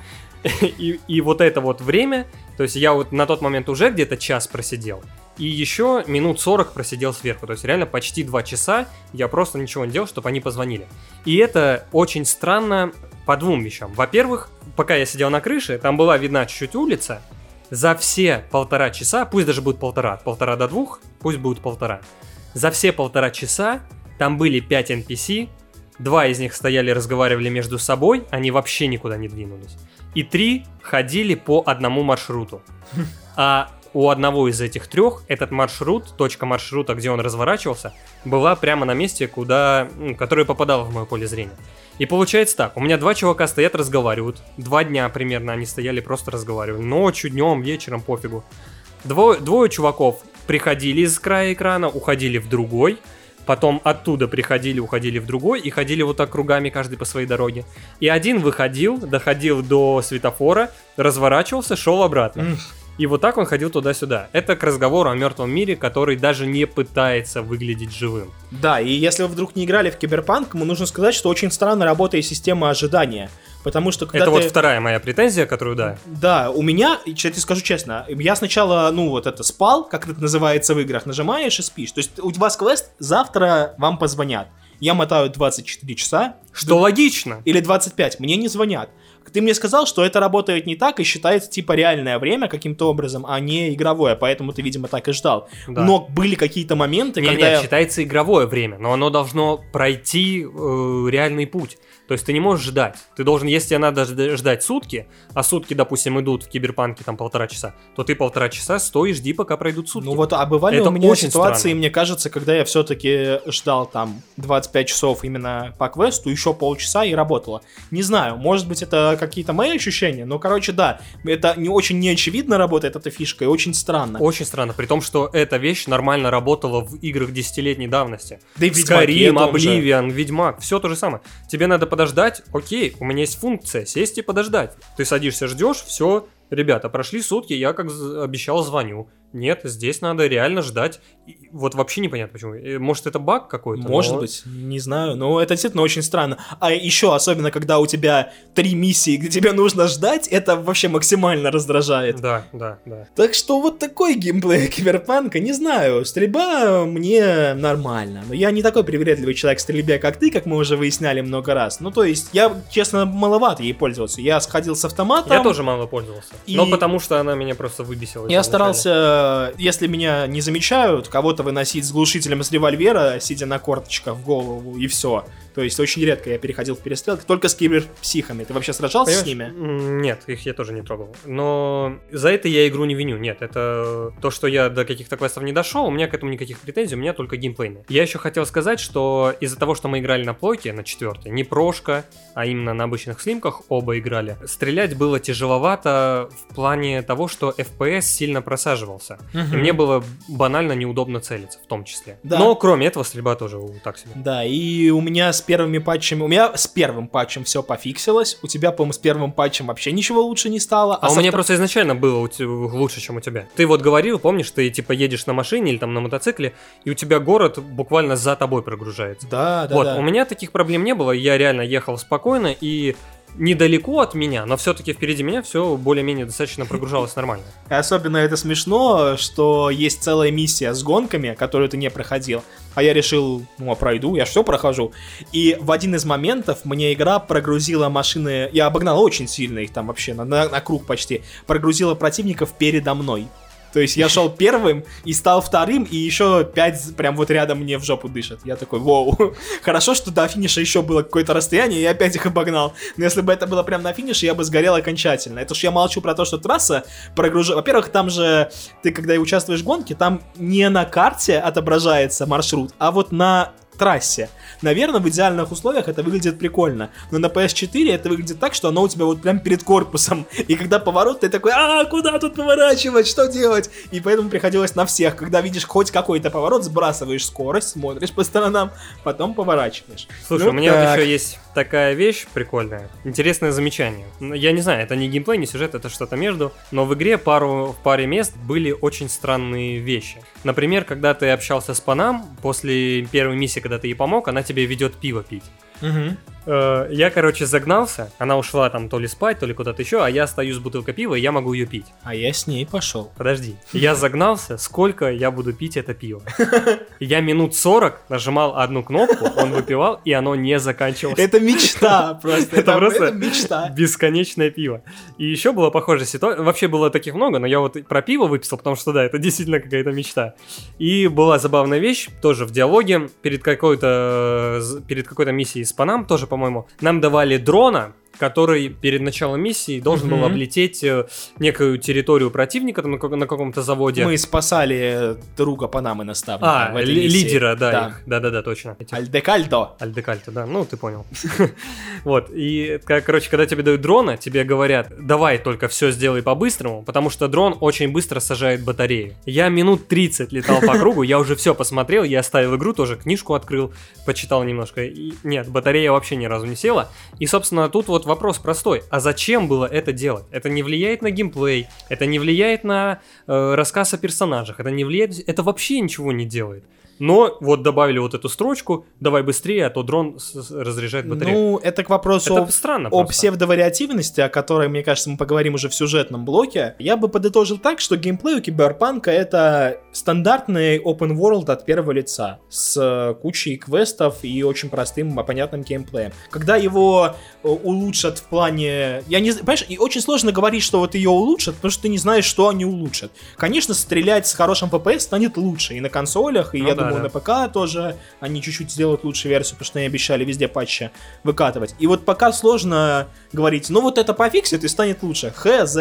И, и вот это вот время, то есть я вот на тот момент уже где-то час просидел. И еще минут 40 просидел сверху. То есть реально почти 2 часа я просто ничего не делал, чтобы они позвонили. И это очень странно по двум вещам. Во-первых, пока я сидел на крыше, там была видна чуть-чуть улица. За все полтора часа, пусть даже будет полтора, от полтора до двух, пусть будет полтора. За все полтора часа там были 5 NPC, два из них стояли разговаривали между собой, они вообще никуда не двинулись. И три ходили по одному маршруту. А у одного из этих трех этот маршрут, точка маршрута, где он разворачивался, была прямо на месте, куда, ну, которое попадало в мое поле зрения. И получается так, у меня два чувака стоят, разговаривают. Два дня примерно они стояли, просто разговаривали. Ночью, днем, вечером, пофигу. Двое, двое чуваков приходили из края экрана, уходили в другой, потом оттуда приходили, уходили в другой и ходили вот так кругами каждый по своей дороге. И один выходил, доходил до светофора, разворачивался, шел обратно. И вот так он ходил туда-сюда. Это к разговору о мертвом мире, который даже не пытается выглядеть живым.
Да, и если вы вдруг не играли в Киберпанк, ему нужно сказать, что очень странно работает система ожидания. Потому что когда
это вот
ты...
вторая моя претензия, которую, да.
Да, у меня, я тебе скажу честно, я сначала, ну, вот это спал, как это называется в играх, нажимаешь и спишь. То есть у вас квест, завтра вам позвонят. Я мотаю 24 часа,
Что логично.
или 25, мне не звонят. Ты мне сказал, что это работает не так и считается типа реальное время каким-то образом, а не игровое, поэтому ты, видимо, так и ждал.
Да.
Но были какие-то моменты,
Не,
когда
нет,
я...
считается игровое время, но оно должно пройти э, реальный путь. То есть ты не можешь ждать. Ты должен, если тебе надо жд- ждать сутки, а сутки, допустим, идут в киберпанке там полтора часа, то ты полтора часа стой и жди, пока пройдут сутки.
Ну вот, а бывали
Это
у меня
очень
ситуации,
странно.
мне кажется, когда я все-таки ждал там 25 часов именно по квесту, еще полчаса и работало. Не знаю, может быть это какие-то мои ощущения, но, короче, да, это не очень неочевидно работает эта фишка и очень странно.
Очень странно, при том, что эта вещь нормально работала в играх десятилетней давности.
Да и
Skyrim. Oblivion, Ведьмак, все то же самое. Тебе надо подождать, окей, у меня есть функция, сесть и подождать. Ты садишься, ждешь, все, ребята, прошли сутки, я как обещал звоню. Нет, здесь надо реально ждать. И Вот вообще непонятно почему. Э, Может это баг какой-то?
Может
но-
быть, не знаю, но это действительно очень странно. А еще, особенно, когда у тебя три миссии, где тебе нужно ждать, это вообще максимально раздражает.
Да, да, да.
Так что вот такой геймплей Киберпанка, не знаю, стрельба мне нормально, но я не такой привередливый человек в стрельбе, как ты, как мы уже выясняли много раз. Ну, то есть, я, честно, маловато ей пользовался. Я сходил с автоматом.
Я тоже мало пользовался.
И-
Но потому что она меня просто выбесила.
Я
изначально.
Старался, если меня не замечают, кого-то выносить с глушителем из револьвера, сидя на корточках в голову, и все. То есть очень редко я переходил в перестрелки, только с киберпсихами. Ты вообще сражался с
Понимаешь?
ними?
М, Нет, их я тоже не трогал. Но за это я игру не виню. Нет, это то, что я до каких-то квестов не дошел, у меня к этому никаких претензий, у меня только геймплейные. Я еще хотел сказать, что из-за того, что мы играли на плойке, на четвертой, не прошка, а именно на обычных слимках оба играли, стрелять было тяжеловато в плане того, что FPS сильно просаживался. И мне было банально неудобно целиться, в том числе.
Да.
Но кроме этого, стрельба тоже так себе.
Да, и у меня с первыми патчами, у меня с первым патчем все пофиксилось, у тебя, по-моему, с первым патчем вообще ничего лучше не стало.
А, у
со
меня
втор-
просто изначально было у лучше, чем у тебя. Ты вот говорил, помнишь, ты типа едешь на машине или там на мотоцикле, и у тебя город буквально за тобой прогружается.
Да, да,
вот,
да.
у меня таких проблем не было, я реально ехал спокойно и недалеко от меня, но все-таки впереди меня все более-менее достаточно прогружалось нормально.
Особенно это смешно, что есть целая миссия с гонками, которую ты не проходил. А я решил, ну, а пройду, я все прохожу. И в один из моментов мне игра прогрузила машины... Я обогнал очень сильно их там вообще, на, на- на круг почти. Прогрузила противников передо мной. То есть я шел первым и стал вторым, и еще пять прям вот рядом мне в жопу дышат. Я такой, воу. Хорошо, что до финиша еще было какое-то расстояние, и я опять их обогнал. Но если бы это было прям на финише, я бы сгорел окончательно. Это ж я молчу про то, что трасса прогружает. Во-первых, там же ты, когда участвуешь в гонке, там не на карте отображается маршрут, а вот на трассе. Наверное, в идеальных условиях это выглядит прикольно. Но на PS4 это выглядит так, что оно у тебя вот прям перед корпусом. И когда поворот, ты такой, а, куда тут поворачивать, что делать? И поэтому приходилось на всех. Когда видишь хоть какой-то поворот, сбрасываешь скорость, смотришь по сторонам, потом поворачиваешь.
Слушай,
Ну
у меня
так.
вот еще есть такая вещь прикольная. Интересное замечание. Ну, Я не знаю, это не геймплей, не сюжет, это что-то между. Но в игре пару, в паре мест были очень странные вещи. Например, когда ты общался с Панам, после первой миссии, когда ты ей помог, она тебе ведет пиво пить.
Мгм.
Э, Я, короче, загнался. Она ушла там то ли спать, то ли куда-то еще, а я стою с бутылкой пива, и я могу ее пить.
А я с ней пошел.
Подожди. Я загнался, сколько я буду пить это пиво. Я минут 40 нажимал одну кнопку, он выпивал, и оно не заканчивалось.
Это мечта просто.
Это просто-
мечта.
Бесконечное пиво. И еще была похожая ситуация. Вообще было таких много, но я вот про пиво выписал, потому что да, это действительно какая-то мечта. И была забавная вещь, тоже в диалоге, перед какой-то э, перед какой-то миссией с Панам, тоже, по-моему, нам давали дрона, который перед началом миссии должен был
Мгм.
облететь э, некую территорию противника там на, как- на каком-то заводе.
Мы спасали друга Панамы наставника.
А,
миссии.
лидера, да, да-да-да, точно. Этих.
Альдекальдо.
Альдекальто, да, ну ты понял. вот, и, короче, когда тебе дают дрона, тебе говорят, давай только все сделай по-быстрому, потому что дрон очень быстро сажает батарею. Я минут 30 летал по кругу, я уже все посмотрел, я оставил игру, тоже книжку открыл, почитал немножко. И нет, батарея вообще ни разу не села. И, собственно, тут вот вопрос простой. А зачем было это делать? Это не влияет на геймплей, это не влияет на э, рассказ о персонажах, это не влияет... Это вообще ничего не делает. Но вот добавили вот эту строчку, давай быстрее, а то дрон разряжает батарею.
Ну, это к вопросу
это
о,
странно
о
просто.
псевдовариативности, о которой, мне кажется, мы поговорим уже в сюжетном блоке. Я бы подытожил так, что геймплей у Киберпанка это стандартный open world от первого лица с э, кучей квестов и очень простым, а понятным геймплеем. Когда его э, улучшат в плане... Я не понимаешь, и очень сложно говорить, что вот ее улучшат, потому что ты не знаешь, что они улучшат. Конечно, стрелять с хорошим FPS станет лучше и на консолях, и
Ну
я
да,
думаю, по-моему,
да.
на ПК тоже они чуть-чуть сделают лучшую версию, потому что они обещали везде патчи выкатывать. И вот пока сложно говорить, ну вот это пофиксит и станет лучше. Хз.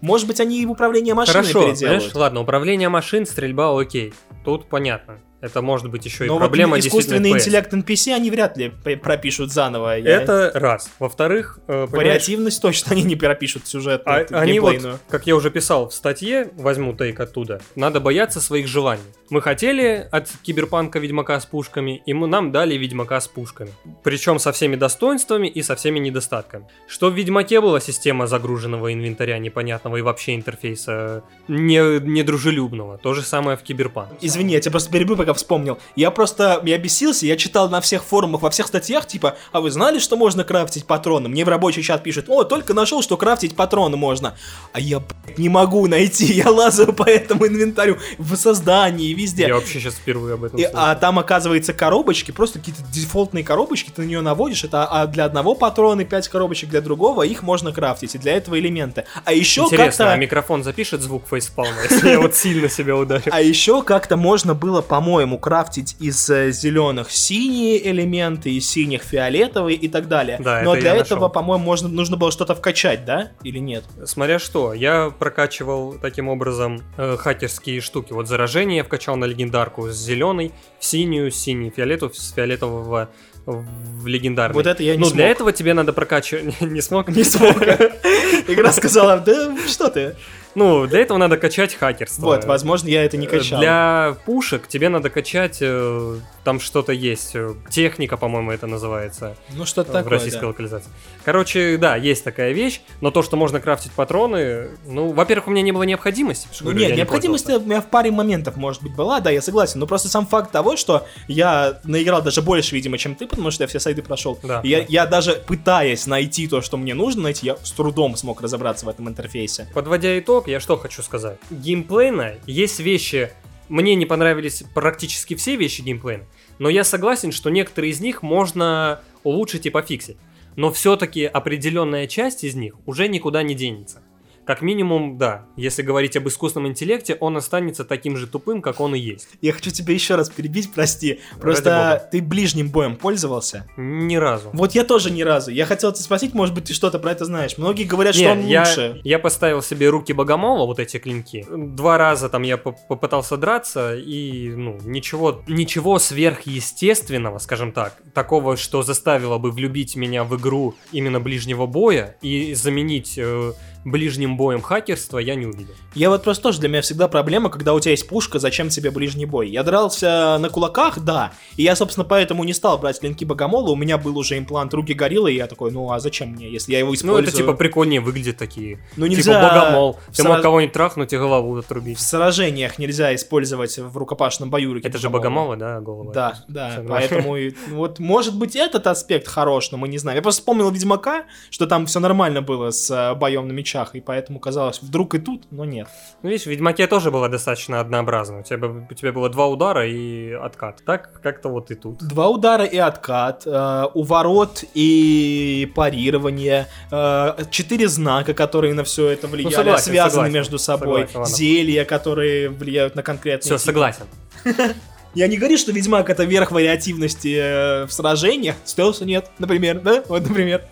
Может быть, они и в управление машиной
Хорошо,
переделают.
знаешь, ладно, управление машин, стрельба, окей. Тут понятно. Это может быть еще и
Но
проблема
вот искусственный интеллект NPC они вряд ли пропишут заново. Я-
Это раз. Во-вторых, э, понимаешь,
Вариативность точно они не пропишут сюжет.
А- они вот, как я уже писал в статье, возьму тейк оттуда, надо бояться своих желаний. Мы хотели от Киберпанка Ведьмака с пушками, и мы, нам дали Ведьмака с пушками. Причем со всеми достоинствами и со всеми недостатками. Что в Ведьмаке была система загруженного инвентаря непонятного и вообще интерфейса не, недружелюбного. То же самое в Киберпанке.
Извини, я тебя просто перебью, пока вспомнил. Я просто, я бесился, я читал на всех форумах, во всех статьях, типа, а вы знали, что можно крафтить патроны? Мне в рабочий чат пишут, о, только нашел, что крафтить патроны можно. А я, блядь, не могу найти, я лазаю по этому инвентарю в создании, везде.
Я вообще сейчас впервые об этом
И- а там, оказывается, коробочки, просто какие-то дефолтные коробочки, ты на нее наводишь, это а для одного патрона 5 коробочек для другого, их можно крафтить, и для этого элементы. А еще
Интересно, а микрофон запишет звук фейспалма, если я вот сильно себя ударю?
А еще как-то можно было, по-моему, крафтить из зеленых синие элементы, из синих фиолетовые и так далее.
Да,
Но
это
для этого, по-моему, можно, нужно было что-то вкачать, да? Или нет?
Смотря что, я прокачивал таким образом э, хакерские штуки. Вот заражение я вкачал на легендарку с зеленой, в синюю, с синий фиолетов, с фиолетового в легендарный.
Вот это я не
Ну, для
смог.
этого тебе надо прокачивать... Не смог?
Не смог. Игра сказала, да что ты?
Ну, для этого надо качать хакерство.
Вот, возможно, я это не
Э,
качал.
Для пушек тебе надо качать, э, там что-то есть, э, техника, по-моему, это называется.
Ну, что-то
в
такое,
российской
да.
локализации. Короче, да, есть такая вещь, но то, что можно крафтить патроны, ну, во-первых, у меня не было необходимости.
Ну
говорю,
нет,
я не
необходимость
пользовался.
у меня в паре моментов, может быть, была, да, я согласен. Но просто сам факт того, что я наиграл даже больше, видимо, чем ты, потому что я все сайды прошел.
Да,
я,
да.
я даже пытаясь найти то, что мне нужно найти, я с трудом смог разобраться в этом интерфейсе.
Подводя итог, я что хочу сказать. Геймплейно есть вещи, мне не понравились практически все вещи геймплейна, но я согласен, что некоторые из них можно улучшить и пофиксить. Но все-таки определенная часть из них уже никуда не денется. Как минимум, да, если говорить об искусственном интеллекте, он останется таким же тупым, как он и есть.
Я хочу тебя еще раз перебить, прости. Просто ты ближним боем пользовался?
Ни разу.
Вот я тоже ни разу. Я хотел тебя спросить, может быть, ты что-то про это знаешь. Многие говорят,
Не,
что он
я,
лучше.
я поставил себе руки богомола, вот эти клинки. Два раза там я поп- попытался драться, и, ну, ничего, ничего сверхъестественного, скажем так, такого, что заставило бы влюбить меня в игру именно ближнего боя и заменить э, ближним боем хакерство, я не увидел.
Я вот просто тоже для меня всегда проблема, когда у тебя есть пушка, зачем тебе ближний бой? Я дрался на кулаках, да, и я, собственно, поэтому не стал брать клинки богомола, у меня был уже имплант руки гориллы, и я такой, ну а зачем мне, если я его
Ну,
использую?
это типа прикольнее выглядит такие.
Ну,
Типа
нельзя
богомол.
в
Ты мог
сраж-
кого-нибудь трахнуть и голову
В
отрубить.
сражениях нельзя использовать в рукопашном бою руки
Это же
богомола.
богомолы, да, голова?
Да, да, поэтому ну, вот может быть этот аспект хорош, но мы не знаем. Я просто вспомнил Ведьмака, что там все нормально было с э, боем на мечах, и поэтому казалось, вдруг и тут, но нет.
Ну, видишь, в Ведьмаке тоже было достаточно однообразно. У тебя, у тебя было два удара и откат. Так как-то вот и тут.
Два удара и откат, э, уворот и парирование, э, четыре знака, которые на все это влияли,
Ну, согласен,
связаны
согласен.
между собой,
Согласен,
зелья, которые влияют на конкретные.
Все, согласен.
Я не говорю, что Ведьмак это верх вариативности э, в сражениях, стелса нет, например, да? Вот, например.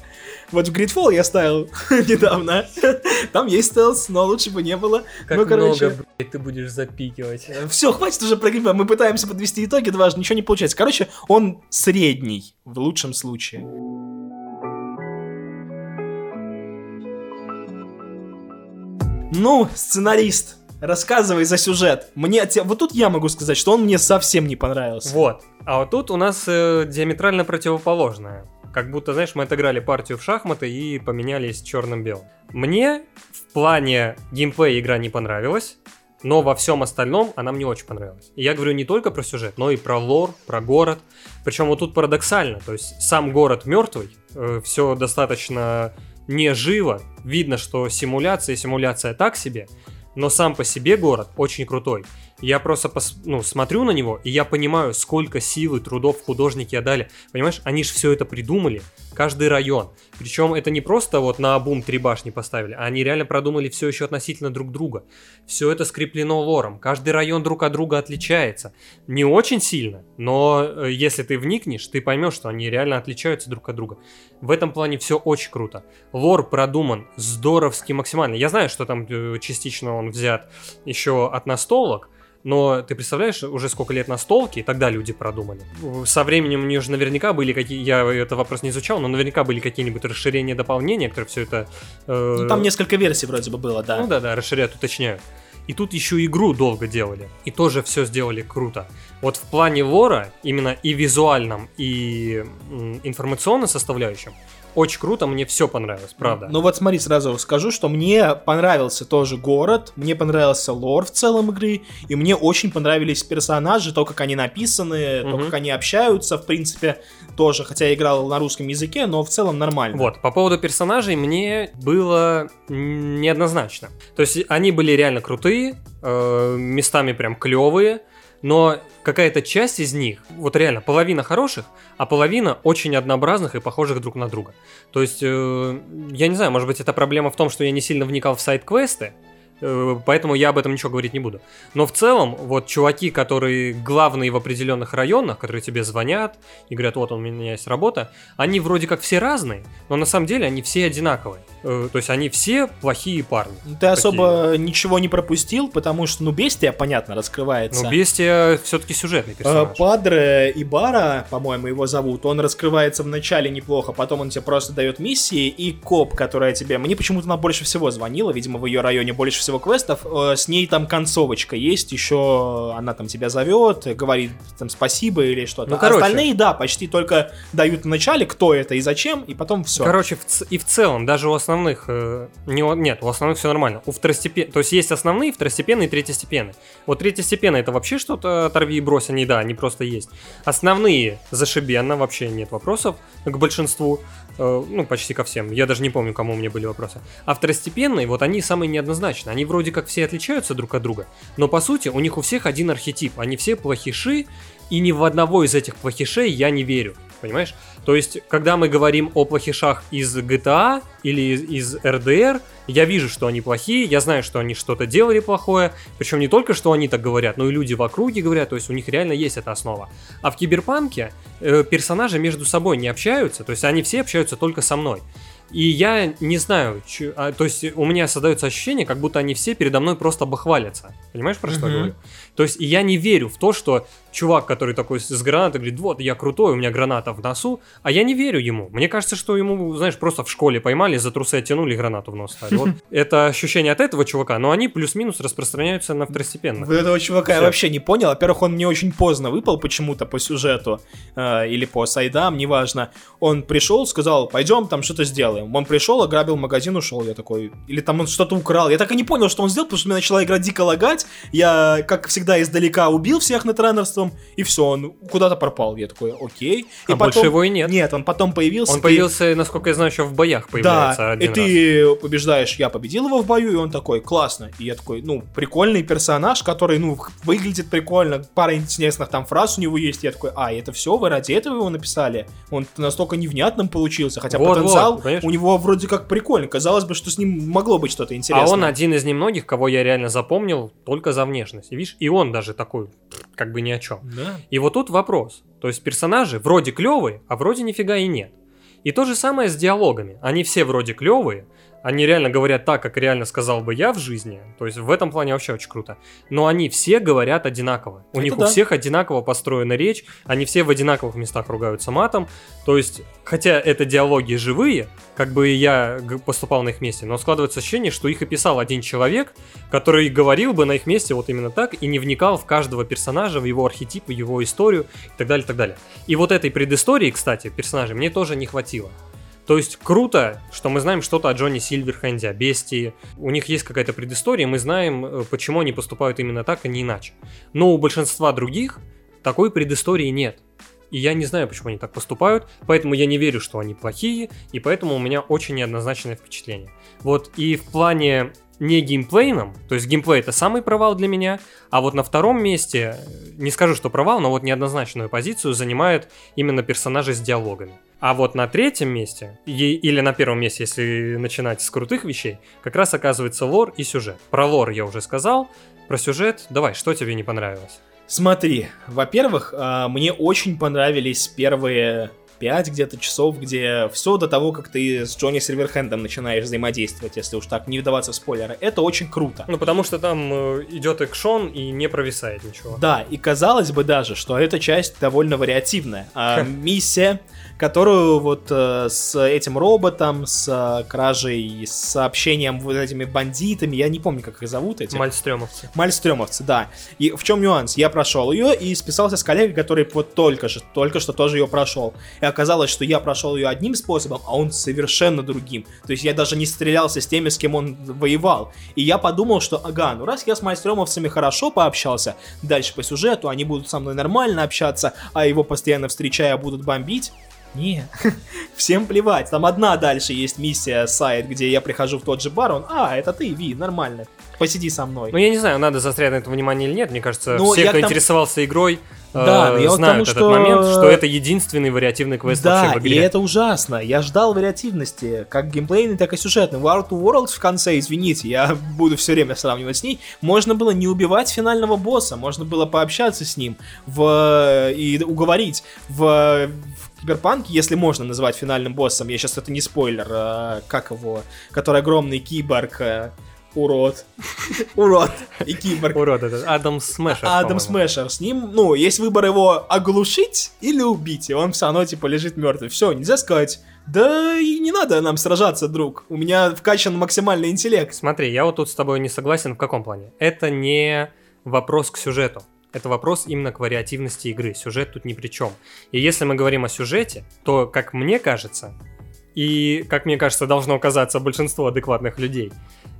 Вот в Gridfall я ставил недавно. Там есть стелс, но лучше бы не было.
Как
ну, короче,
много, блядь, ты будешь запикивать.
все, хватит уже про Gridfall. Мы пытаемся подвести итоги дважды, ничего не получается. Короче, он средний, в лучшем случае. Ну, сценарист, рассказывай за сюжет. Мне вот тут я могу сказать, что он мне совсем не понравился.
Вот. А вот тут у нас э, диаметрально противоположное. Как будто, знаешь, мы отыграли партию в шахматы и поменялись черным-белым. Мне в плане геймплея игра не понравилась, но во всем остальном она мне очень понравилась. И я говорю не только про сюжет, но и про лор, про город. Причем вот тут парадоксально, то есть сам город мертвый, все достаточно неживо, видно, что симуляция, симуляция так себе, но сам по себе город очень крутой. Я просто пос- ну, смотрю на него, и я понимаю, сколько сил и трудов художники отдали. Понимаешь, они же все это придумали каждый район. Причем это не просто вот на бум три башни поставили, а они реально продумали все еще относительно друг друга. Все это скреплено лором. Каждый район друг от друга отличается. Не очень сильно, но э, если ты вникнешь, ты поймешь, что они реально отличаются друг от друга. В этом плане все очень круто. Лор продуман здоровски максимально. Я знаю, что там э, частично он взят еще от настолок, но ты представляешь, уже сколько лет настолки, и тогда люди продумали. Со временем у нее же наверняка были какие... Я этот вопрос не изучал, но наверняка были какие-нибудь расширения, дополнения, которые все это... э,
Ну, там несколько версий вроде бы было, да.
Ну да, да, расширяют, уточняют. И тут еще игру долго делали. И тоже все сделали круто. Вот в плане лора, именно и визуальном, и м, информационно составляющем, очень круто, мне все понравилось, правда.
Ну вот смотри, сразу скажу, что мне понравился тоже город, мне понравился лор в целом игры, и мне очень понравились персонажи, то, как они написаны, то,
Мгм.
как они общаются, в принципе, тоже, хотя я играл на русском языке, но в целом нормально.
Вот, по поводу персонажей мне было неоднозначно. То есть они были реально крутые, э, местами прям клевые, но какая-то часть из них, вот реально, половина хороших, а половина очень однообразных и похожих друг на друга. То есть, э, я не знаю, может быть, это проблема в том, что я не сильно вникал в сайт-квесты, поэтому я об этом ничего говорить не буду. Но в целом, вот чуваки, которые главные в определенных районах, которые тебе звонят и говорят, вот у меня есть работа, они вроде как все разные, но на самом деле они все одинаковые. Э, То есть они все плохие парни.
Ты особо ничего не пропустил, потому что, ну, бестия, понятно, раскрывается.
Но Бестия все-таки сюжетный
Э,
персонаж.
Падре Ибара, по-моему, его зовут, он раскрывается в начале неплохо, потом он тебе просто дает миссии, и коп, которая тебе... Мне почему-то она больше всего звонила, видимо, в ее районе больше всего квестов, э, с ней там концовочка есть, еще она там тебя зовет, говорит там спасибо или что-то.
Ну,
А
короче.
Остальные, да, почти только дают в начале, кто это и зачем, и потом все.
Короче, в и в целом, даже у основных... э, не, нет, у основных все нормально. У второстепен... То есть есть основные, второстепенные и третьестепенные. Вот третьестепенные это вообще что-то оторви и брось, они, да, они просто есть. Основные зашибенно, вообще нет вопросов к большинству. Э, ну, почти ко всем. Я даже не помню, кому у меня были вопросы. А второстепенные, вот они самые неоднозначные. Они вроде как все отличаются друг от друга, но по сути у них у всех один архетип. Они все плохиши, и ни в одного из этих плохишей я не верю. Понимаешь? То есть, когда мы говорим о плохишах из GTA или из, из RDR, я вижу, что они плохие, я знаю, что они что-то делали плохое, причем не только, что они так говорят, но и люди в округе говорят, то есть у них реально есть эта основа. А в Киберпанке э, персонажи между собой не общаются, то есть они все общаются только со мной. И я не знаю, чё- а, то есть у меня создается ощущение, как будто они все передо мной просто бахвалятся. Понимаешь, про что я говорю? То есть и я не верю в то, что чувак, который такой с гранатой говорит, вот, я крутой, у меня граната в носу, а я не верю ему. Мне кажется, что ему, знаешь, просто в школе поймали, за трусы оттянули гранату в нос стали. Вот это ощущение от этого чувака, но они плюс-минус распространяются на второстепенных.
Вот этого чувака я
Всё.
вообще не понял. Во-первых, он мне очень поздно выпал почему-то по сюжету э, или по сайдам, неважно. Он пришел, сказал, пойдем там что-то сделаем. Он пришел, ограбил магазин, ушел. Я такой, или там он что-то украл. Я так и не понял, что он сделал, потому что у меня начала игра дико лагать. Я, как всегда, издалека убил всех нетренерством, и все, он куда-то пропал. Я такой, окей.
А больше его и нет.
Нет, он потом появился.
Он
ты-
появился, насколько я знаю, еще в боях появляется
да,
один
и ты побеждаешь, я победил его в бою, и он такой, классно. И я такой, ну, прикольный персонаж, который, ну, выглядит прикольно, пара интересных там фраз у него есть. Я такой, а, это все, вы ради этого его написали? Он настолько невнятным получился, хотя
Вот-вот,
потенциал
понимаешь?
у него вроде как прикольный. Казалось бы, что с ним могло быть что-то интересное.
А он один из немногих, кого я реально запомнил только за внешность. И видишь, и он даже такой, как бы ни о чем.
Да.
И вот тут вопрос. То есть персонажи вроде клевые, а вроде нифига и нет. И то же самое с диалогами. Они все вроде клевые, они реально говорят так, как реально сказал бы я в жизни. То есть в этом плане вообще очень круто. Но они все говорят одинаково. У
Это
них
да.
у всех одинаково построена речь, они все в одинаковых местах ругаются матом. То есть, хотя это диалоги живые, как бы я поступал на их месте, но складывается ощущение, что их и писал один человек, который говорил бы на их месте вот именно так и не вникал в каждого персонажа, в его архетип, в его историю и так далее, и так далее. И вот этой предыстории, кстати, персонажей мне тоже не хватило. То есть круто, что мы знаем что-то о Джонни Сильверхенде, о Бестии. У них есть какая-то предыстория, мы знаем, э, почему они поступают именно так, а не иначе. Но у большинства других такой предыстории нет. И я не знаю, почему они так поступают, поэтому я не верю, что они плохие, и поэтому у меня очень неоднозначное впечатление. Вот, и в плане не геймплейном, то есть геймплей это самый провал для меня, а вот на втором месте, не скажу, что провал, но вот неоднозначную позицию занимают именно персонажи с диалогами. А вот на третьем месте, или на первом месте, если начинать с крутых вещей, как раз оказывается лор и сюжет. Про лор я уже сказал, про сюжет, давай, что тебе не понравилось?
Смотри, во-первых, а, мне очень понравились первые 5 где-то часов, где все до того, как ты с Джонни Сильверхендом начинаешь взаимодействовать, если уж так не вдаваться в спойлеры. Это очень круто.
Ну, потому что там э, идет экшон и не провисает ничего.
Да, и казалось бы даже, что эта часть довольно вариативная. А миссия, которую вот э, с этим роботом, с э, кражей, с сообщением вот этими бандитами, я не помню, как их зовут эти.
Мальстрёмовцы.
Мальстрёмовцы, да. И в чем нюанс? Я прошел ее и списался с коллегой, который вот только же, только что тоже ее прошел. И оказалось, что я прошел ее одним способом, а он совершенно другим. То есть я даже не стрелялся с теми, с кем он воевал. И я подумал, что ага, ну раз я с Мальстрёмовцами хорошо пообщался, дальше по сюжету они будут со мной нормально общаться, а его постоянно встречая будут бомбить. Не, всем плевать. Там одна дальше есть миссия сайт, где я прихожу в тот же бар, он, а, это ты, Ви, нормально, посиди со мной.
Ну, я не знаю, надо заострять на это внимание или нет. Мне кажется,
Ну,
все, кто
тому-
интересовался игрой,
Да,
э,
я вот
знают
тому,
этот
что-
момент, что это единственный вариативный квест
Да,
вообще в
и
игре.
это ужасно. Я ждал вариативности, как геймплейный, так и сюжетный. War to World в конце, извините, я буду все время сравнивать с ней. Можно было не убивать финального босса, можно было пообщаться с ним в... и уговорить в, в Киберпанке, если можно назвать финальным боссом, я сейчас это не спойлер, а, как его, который огромный киборг, а, урод, урод и киборг.
Урод этот, Адам Смешер,
Адам. Смешер. С ним, ну, есть выбор его оглушить или убить, и он все равно, типа, лежит мертвый. Все, нельзя сказать, да и не надо нам сражаться, друг. У меня вкачан максимальный интеллект.
Смотри, я вот тут с тобой не согласен в каком плане. Это не вопрос к сюжету. Это вопрос именно к вариативности игры. Сюжет тут ни при чем. И если мы говорим о сюжете, то, как мне кажется, и, как мне кажется, должно казаться большинство адекватных людей,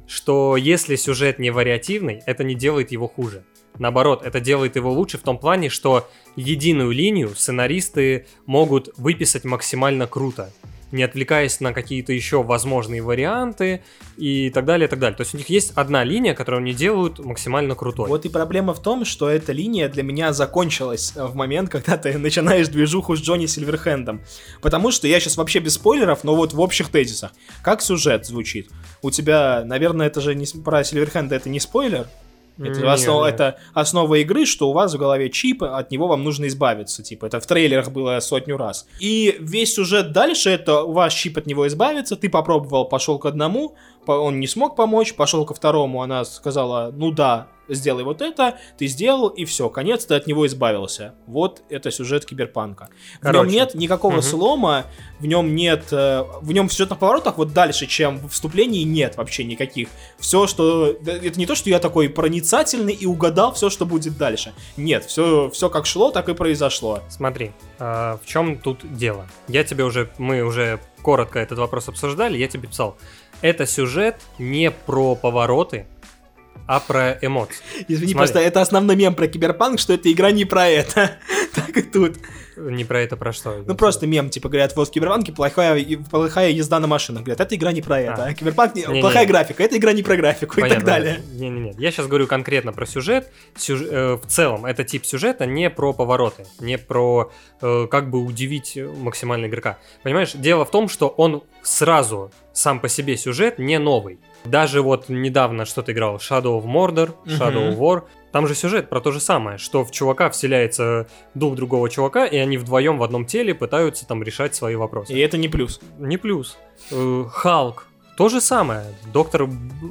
что если сюжет не вариативный, это не делает его хуже. Наоборот, это делает его лучше в том плане, что единую линию сценаристы могут выписать максимально круто, не отвлекаясь на какие-то еще возможные варианты и так далее, и так далее. То есть у них есть одна линия, которую они делают максимально крутой.
Вот и проблема в том, что эта линия для меня закончилась в момент, когда ты начинаешь движуху с Джонни Сильверхендом. Потому что я сейчас вообще без спойлеров, но вот в общих тезисах. Как сюжет звучит? У тебя, наверное, это же не про Сильверхенда, это не спойлер? Это,
Не,
основа,
не.
это основа игры, что у вас в голове чип, от него вам нужно избавиться. Типа, это в трейлерах было сотню раз. И весь сюжет дальше, это у вас чип от него избавиться, ты попробовал, пошел к одному, он не смог помочь, пошел ко второму, она сказала, ну да, сделай вот это, ты сделал, и все, конец, ты от него избавился. Вот это сюжет киберпанка. В нем
Короче.
нет никакого
Мгм.
слома, в нем нет, э, в нем в сюжетных поворотах вот дальше, чем в вступлении, нет вообще никаких. Все, что, это не то, что я такой проницательный и угадал все, что будет дальше. Нет, все, все как шло, так и произошло.
Смотри, а, в чем тут дело? Я тебе уже, мы уже коротко этот вопрос обсуждали, я тебе писал. Это сюжет не про повороты, а про эмоции.
Извини,
Смотри.
просто это основной мем про киберпанк, что эта игра не про это. так и тут.
Не про это, про что.
Ну просто мем, типа, говорят, вот в киберпанке плохая, плохая езда на машинах. Говорят, это игра не про это.
А.
А киберпанк, не- плохая графика, это игра не про графику и так далее.
Не-не-не. Я сейчас говорю конкретно про сюжет. Сюж- э, в целом, это тип сюжета не про повороты, не про э, как бы удивить максимально игрока. Понимаешь, дело в том, что он сразу сам по себе сюжет не новый. Даже вот недавно что-то играл Shadow of Mordor, Shadow of. War. Там же сюжет про то же самое, что в чувака вселяется дух другого чувака, и они вдвоем в одном теле пытаются там решать свои вопросы.
И это не плюс.
Не плюс. Э, Халк. То же самое. Доктор...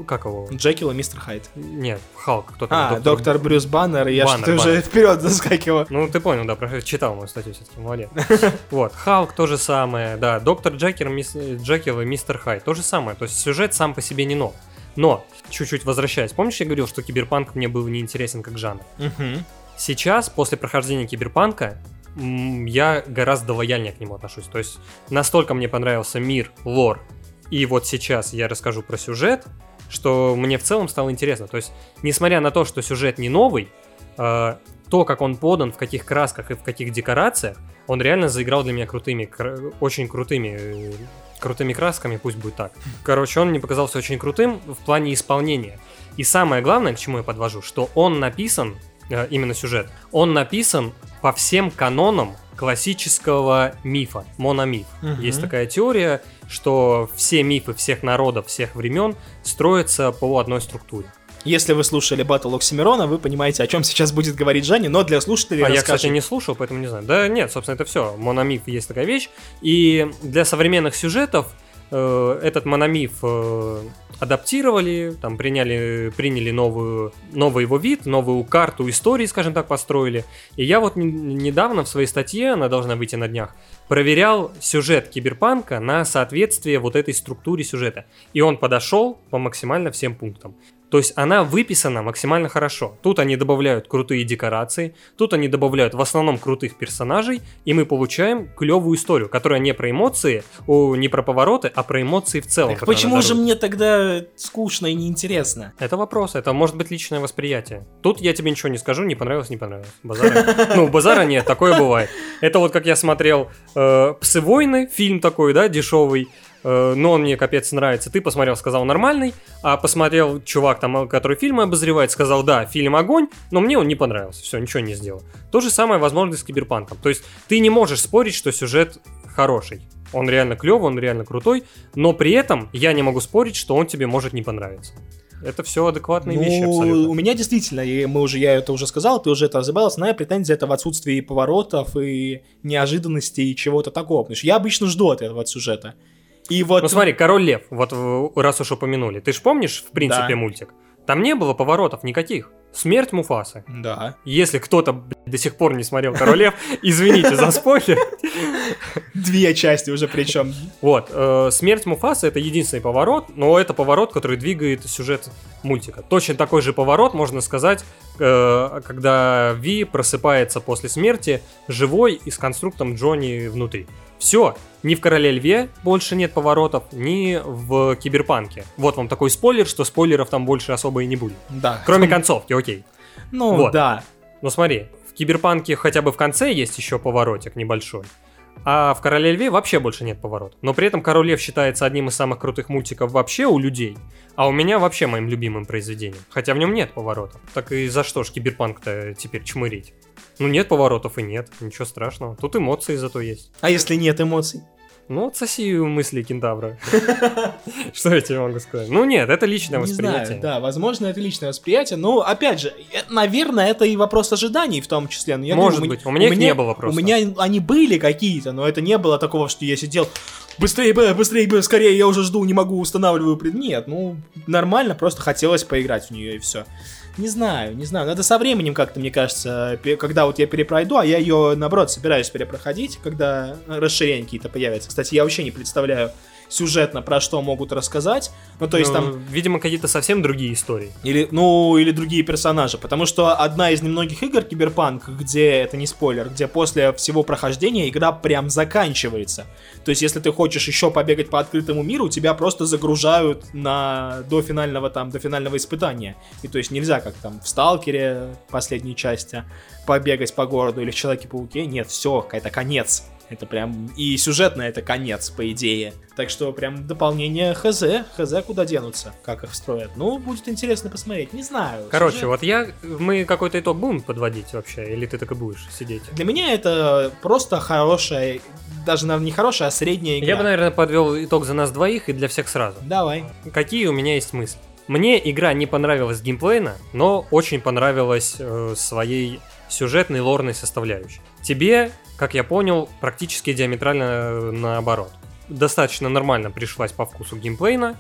Как его?
Джекил и Мистер Хайд.
Нет, Халк. Кто там?
А, доктор Брюс Баннер, я
Баннер,
что-то уже
Баннер.
вперед заскакивал.
Ну, ты понял, да, про- читал мою статью все-таки, молодец. Вот, Халк то же самое, да, доктор Джекер, мисс- Джекил и мистер Хайд то же самое. То есть сюжет сам по себе не нов. Но, чуть-чуть возвращаясь, помнишь, я говорил, что киберпанк мне был неинтересен как жанр?
Мгм.
Сейчас, после прохождения киберпанка, я гораздо лояльнее к нему отношусь. То есть настолько мне понравился мир, лор, и вот сейчас я расскажу про сюжет, что мне в целом стало интересно. То есть, несмотря на то, что сюжет не новый, э, то, как он подан, в каких красках и в каких декорациях, он реально заиграл для меня крутыми, кр- очень крутыми э, крутыми красками, пусть будет так. Короче, он мне показался очень крутым в плане исполнения. И самое главное, к чему я подвожу, что он написан, э, именно сюжет, он написан по всем канонам классического мифа, мономиф.
Мгм.
Есть такая теория, что все мифы всех народов, всех времен строятся по одной структуре.
Если вы слушали Battle Оксимирона, вы понимаете, о чем сейчас будет говорить Женя, но для слушателей
А я,
расскажи.
кстати, не слушал, поэтому не знаю. Да нет, собственно, это все. Мономиф есть такая вещь. И для современных сюжетов э, этот мономиф э, адаптировали, там приняли, приняли новую, новый его вид, новую карту истории, скажем так, построили. И я вот не- недавно в своей статье, она должна выйти на днях, проверял сюжет киберпанка на соответствие вот этой структуре сюжета. И он подошел по максимально всем пунктам. То есть она выписана максимально хорошо. Тут они добавляют крутые декорации, тут они добавляют в основном крутых персонажей, и мы получаем клевую историю, которая не про эмоции, о, не про повороты, а про эмоции в целом.
Так почему же мне тогда скучно и неинтересно?
Это вопрос, это может быть личное восприятие. Тут я тебе ничего не скажу, не понравилось, не понравилось. Базара. Ну, базара нет, такое бывает. Это вот как я смотрел э, «Псы войны», фильм такой, да, дешевый, но он мне капец нравится. Ты посмотрел, сказал нормальный, а посмотрел чувак там, который фильмы обозревает, сказал, да, фильм огонь, но мне он не понравился, все, ничего не сделал. То же самое возможно и с киберпанком. То есть ты не можешь спорить, что сюжет хороший. Он реально клевый, он реально крутой, но при этом я не могу спорить, что он тебе может не понравиться. Это все адекватные вещи
Ну,
абсолютно.
у меня действительно, и мы уже, я это уже сказал, ты уже это разобрался, моя претензия это в отсутствии поворотов и неожиданностей и чего-то такого. Потому что я обычно жду от этого от сюжета. И вот...
Ну смотри, Король Лев, вот раз уж упомянули. Ты же помнишь, в принципе,
Да.
мультик? Там не было поворотов никаких. Смерть Муфасы.
Да.
Если кто-то до сих пор не смотрел Король Лев, извините за спойлер.
Две части уже причем.
Вот, э, смерть Муфасы это единственный поворот, но это поворот, который двигает сюжет мультика. Точно такой же поворот, можно сказать, э, когда Ви просыпается после смерти живой и с конструктом Джонни внутри. Все, ни в Короле Льве больше нет поворотов, ни в Киберпанке. Вот вам такой спойлер, что спойлеров там больше особо и не будет.
Да.
Кроме концовки, окей.
Ну,
Вот.
да.
Но смотри, в Киберпанке хотя бы в конце есть еще поворотик небольшой. А в Короле Льве вообще больше нет поворота. Но при этом Король Лев считается одним из самых крутых мультиков вообще у людей. А у меня вообще моим любимым произведением. Хотя в нем нет поворотов. Так и за что ж Киберпанк-то теперь чмырить? Ну нет поворотов и нет, ничего страшного. Тут эмоции зато есть.
А если нет эмоций?
Ну, отсоси мысли кентавра. Что я тебе могу сказать? Ну нет, это личное восприятие.
да, возможно, это личное восприятие. Но, опять же, э, наверное, это и вопрос ожиданий в том числе.
Может быть, у меня их не было просто.
У меня они были какие-то, но это не было такого, что я сидел быстрее, б, быстрее, б, скорее, я уже жду, не могу, устанавливаю пред... Нет, ну, нормально, просто хотелось поиграть в нее и все. Не знаю, не знаю, надо со временем как-то, мне кажется, когда вот я перепройду, а я ее, наоборот, собираюсь перепроходить, когда расширения какие-то появятся. Кстати, я вообще не представляю сюжетно, про что могут рассказать. Ну, то есть
Ну,
там
Видимо, какие-то совсем другие истории.
или, ну, или другие персонажи. Потому что одна из немногих игр Киберпанк, где, это не спойлер, где после всего прохождения игра прям заканчивается. То есть, если ты хочешь еще побегать по открытому миру, тебя просто загружают на до финального там, до финального испытания. И то есть нельзя, как там в Сталкере последней части, побегать по городу или в Человеке-пауке. Нет, все, это конец. Это прям и сюжетно это конец, по идее. Так что прям дополнение ХЗ, ХЗ куда денутся, как их строят. Ну, будет интересно посмотреть, не знаю.
Короче,
Сюжет-
вот я, мы какой-то итог будем подводить вообще, или ты так и будешь сидеть?
Для меня это просто хорошая, даже, наверное, не хорошая, а средняя игра.
Я бы, наверное, подвел итог за нас двоих и для всех сразу.
Давай.
Какие у меня есть мысли? Мне игра не понравилась геймплейно, но очень понравилась э, своей сюжетной лорной составляющей. Тебе, как я понял, практически диаметрально э, наоборот. Достаточно нормально пришлась по вкусу геймплейна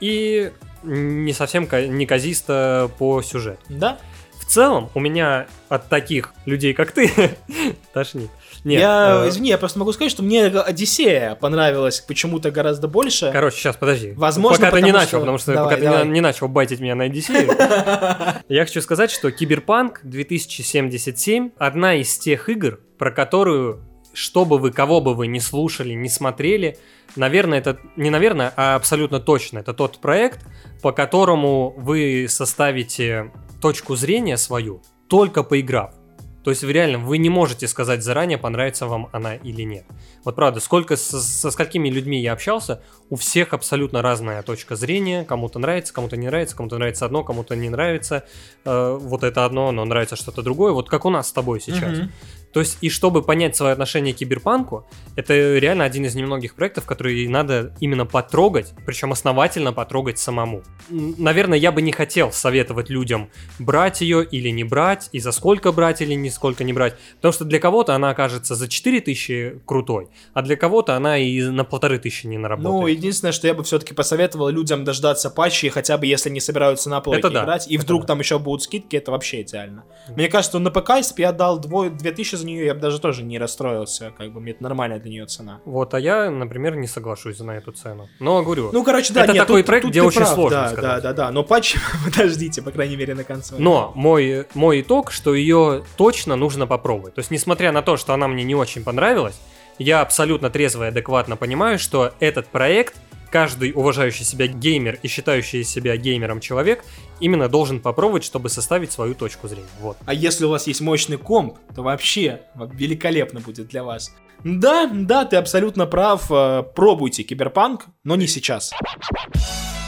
и не совсем ка- неказисто по сюжету.
Да?
В целом, у меня от таких людей, как ты, тошнит. Нет,
я,
э,
извини, я просто могу сказать, что мне Одиссея понравилась почему-то гораздо больше.
Короче, сейчас, подожди.
Возможно,
пока ты не
потому
начал,
что-
потому что
Давай,
пока
давай.
ты не, не начал байтить меня на Одиссею. Я хочу сказать, что Киберпанк 2077 одна из тех игр, про которую, что бы вы, кого бы вы не слушали, не смотрели, наверное, это не наверное, а абсолютно точно, это тот проект, по которому вы составите точку зрения свою, только поиграв. То есть вы реально, вы не можете сказать заранее, понравится вам она или нет. Вот правда, сколько со, со сколькими людьми я общался, у всех абсолютно разная точка зрения. Кому-то нравится, кому-то не нравится, кому-то нравится одно, кому-то не нравится. Э, вот это одно, но нравится что-то другое. Вот как у нас с тобой сейчас.
Мгм.
То есть, и чтобы понять свое отношение к киберпанку, это реально один из немногих проектов, которые надо именно потрогать, причем основательно потрогать самому. Наверное, я бы не хотел советовать людям брать ее или не брать, и за сколько брать или ни сколько не брать, потому что для кого-то она окажется за 4000 крутой, а для кого-то она и на полторы тысячи не
Ну,
наработает.
единственное, что я бы все-таки посоветовал людям дождаться патчи, хотя бы если не собираются на плойке
Это да,
играть, и вдруг
да.
там еще будут скидки, это вообще идеально. Мне кажется, на ПК, если бы я дал дво- 2000 за нее, я бы даже тоже не расстроился, как бы, мне это нормальная для нее цена.
Вот, а я, например, не соглашусь на эту цену. Но говорю,
Ну, короче, да,
Это
нет,
такой
тут-
проект,
тут
где очень
прав,
сложно
да,
сказать.
Да, да, да, но патчи подождите, по крайней мере, на консоли.
Но мой, мой итог, что ее точно нужно попробовать. То есть, несмотря на то, что она мне не очень понравилась, я абсолютно трезво и адекватно понимаю, что этот проект каждый уважающий себя геймер и считающий себя геймером человек именно должен попробовать, чтобы составить свою точку зрения. Вот.
А если у вас есть мощный комп, то вообще великолепно будет для вас. Да, да, ты абсолютно прав. э, Пробуйте киберпанк, но не сейчас.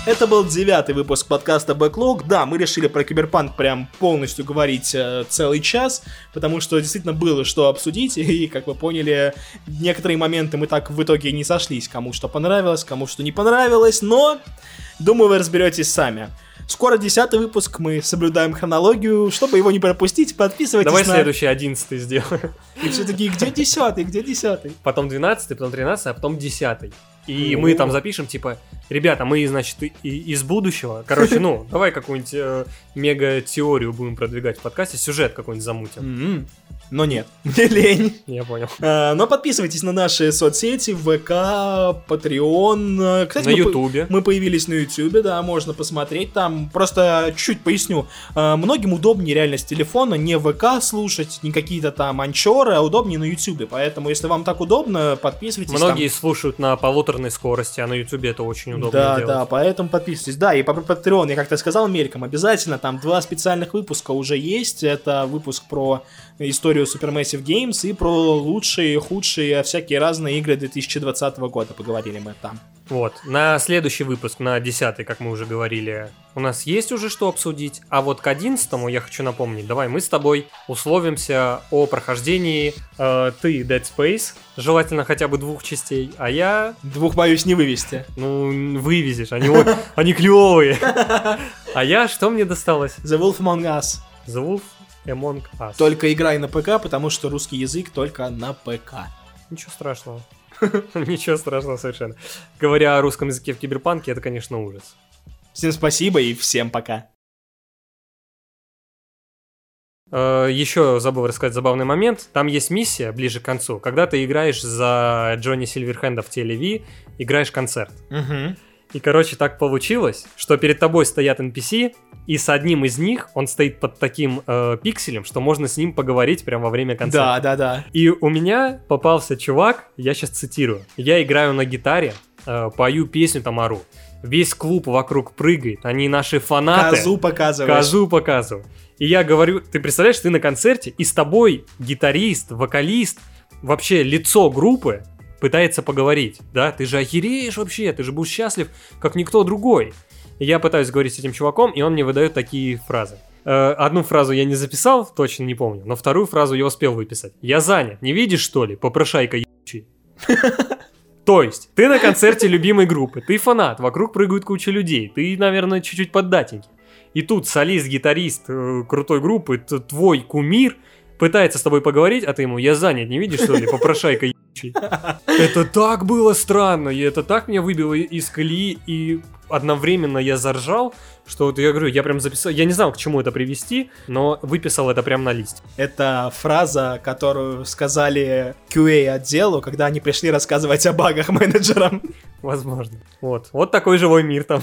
Это был девятый выпуск подкаста Backlog. Да, мы решили про киберпанк прям полностью говорить э, целый час, потому что действительно было что обсудить, и, как вы поняли, некоторые моменты мы так в итоге не сошлись, кому что понравилось, кому что не понравилось, но думаю, вы разберетесь сами. Скоро десятый выпуск, мы соблюдаем хронологию, чтобы его не пропустить, подписывайтесь
Давай
на...
следующий, одиннадцатый сделаем.
И все таки где десятый, где десятый?
Потом двенадцатый, потом тринадцатый, а потом десятый. И мы там запишем, типа, ребята, мы, значит, из будущего. Короче, ну, давай какую-нибудь э, мега-теорию будем продвигать в подкасте, сюжет какой-нибудь замутим.
Но нет, мне лень.
Я понял.
А, Но подписывайтесь на наши соцсети, ВК, Patreon. Кстати,
На
мы
Ютубе.
Мы появились на Ютубе, да, можно посмотреть там. Просто чуть поясню. А, Многим удобнее реально с телефона не ВК слушать, не какие-то там анчоры, а удобнее на Ютубе. Поэтому, если вам так удобно, подписывайтесь. там.
Многие слушают на полуторной скорости, а на Ютубе это очень удобно
Да,
делать.
да, поэтому подписывайтесь. Да, и по Patreon, я как-то сказал мельком, обязательно там два специальных выпуска уже есть. Это выпуск про историю Supermassive Games и про лучшие, худшие, всякие разные игры 2020 года. Поговорили мы там.
Вот. На следующий выпуск, на 10 как мы уже говорили, у нас есть уже что обсудить. А вот к 11 я хочу напомнить, давай мы с тобой условимся о прохождении э, ты Dead Space, желательно хотя бы двух частей, а я,
Двух боюсь не вывести.
ну, вывезешь, они, они клевые. А я, что мне досталось?
The Wolf Among Us.
The Wolf Among Us.
Только играй на ПК, потому что русский язык только на ПК.
Ничего страшного. Ничего страшного совершенно. Говоря о русском языке в киберпанке, это, конечно, ужас.
Всем спасибо и всем пока.
Э, Еще забыл рассказать забавный момент. Там есть миссия ближе к концу, когда ты играешь за Джонни Сильверхенда в телеви, играешь концерт. И, короче, так получилось, что перед тобой стоят NPC, и с одним из них он стоит под таким э, пикселем, что можно с ним поговорить прямо во время концерта.
Да, да, да.
И у меня попался чувак, я сейчас цитирую. Я играю на гитаре, э, пою песню там ору. Весь клуб вокруг прыгает, они наши фанаты.
Козу показываешь.
Козу показываю. И я говорю, ты представляешь, ты на концерте, и с тобой гитарист, вокалист, вообще лицо группы пытается поговорить, да? Ты же охереешь вообще, ты же будешь счастлив, как никто другой. Я пытаюсь говорить с этим чуваком, и он мне выдает такие фразы. Э, Одну фразу я не записал, точно не помню, но вторую фразу я успел выписать. Я занят, не видишь, что ли, попрошайка ебучий? То есть, ты на концерте любимой группы, ты фанат, вокруг прыгают куча людей, ты, наверное, чуть-чуть поддатенький. И тут солист, гитарист э, крутой группы, твой кумир, пытается с тобой поговорить, а ты ему, я занят, не видишь, что ли, попрошайка ебучий?» Это так было странно, и это так меня выбило из колеи, и одновременно я заржал, что вот я говорю, я прям записал, я не знал, к чему это привести, но выписал это прям на лист.
Это фраза, которую сказали QA отделу, когда они пришли рассказывать о багах менеджерам.
Возможно. Вот. Вот такой живой мир там.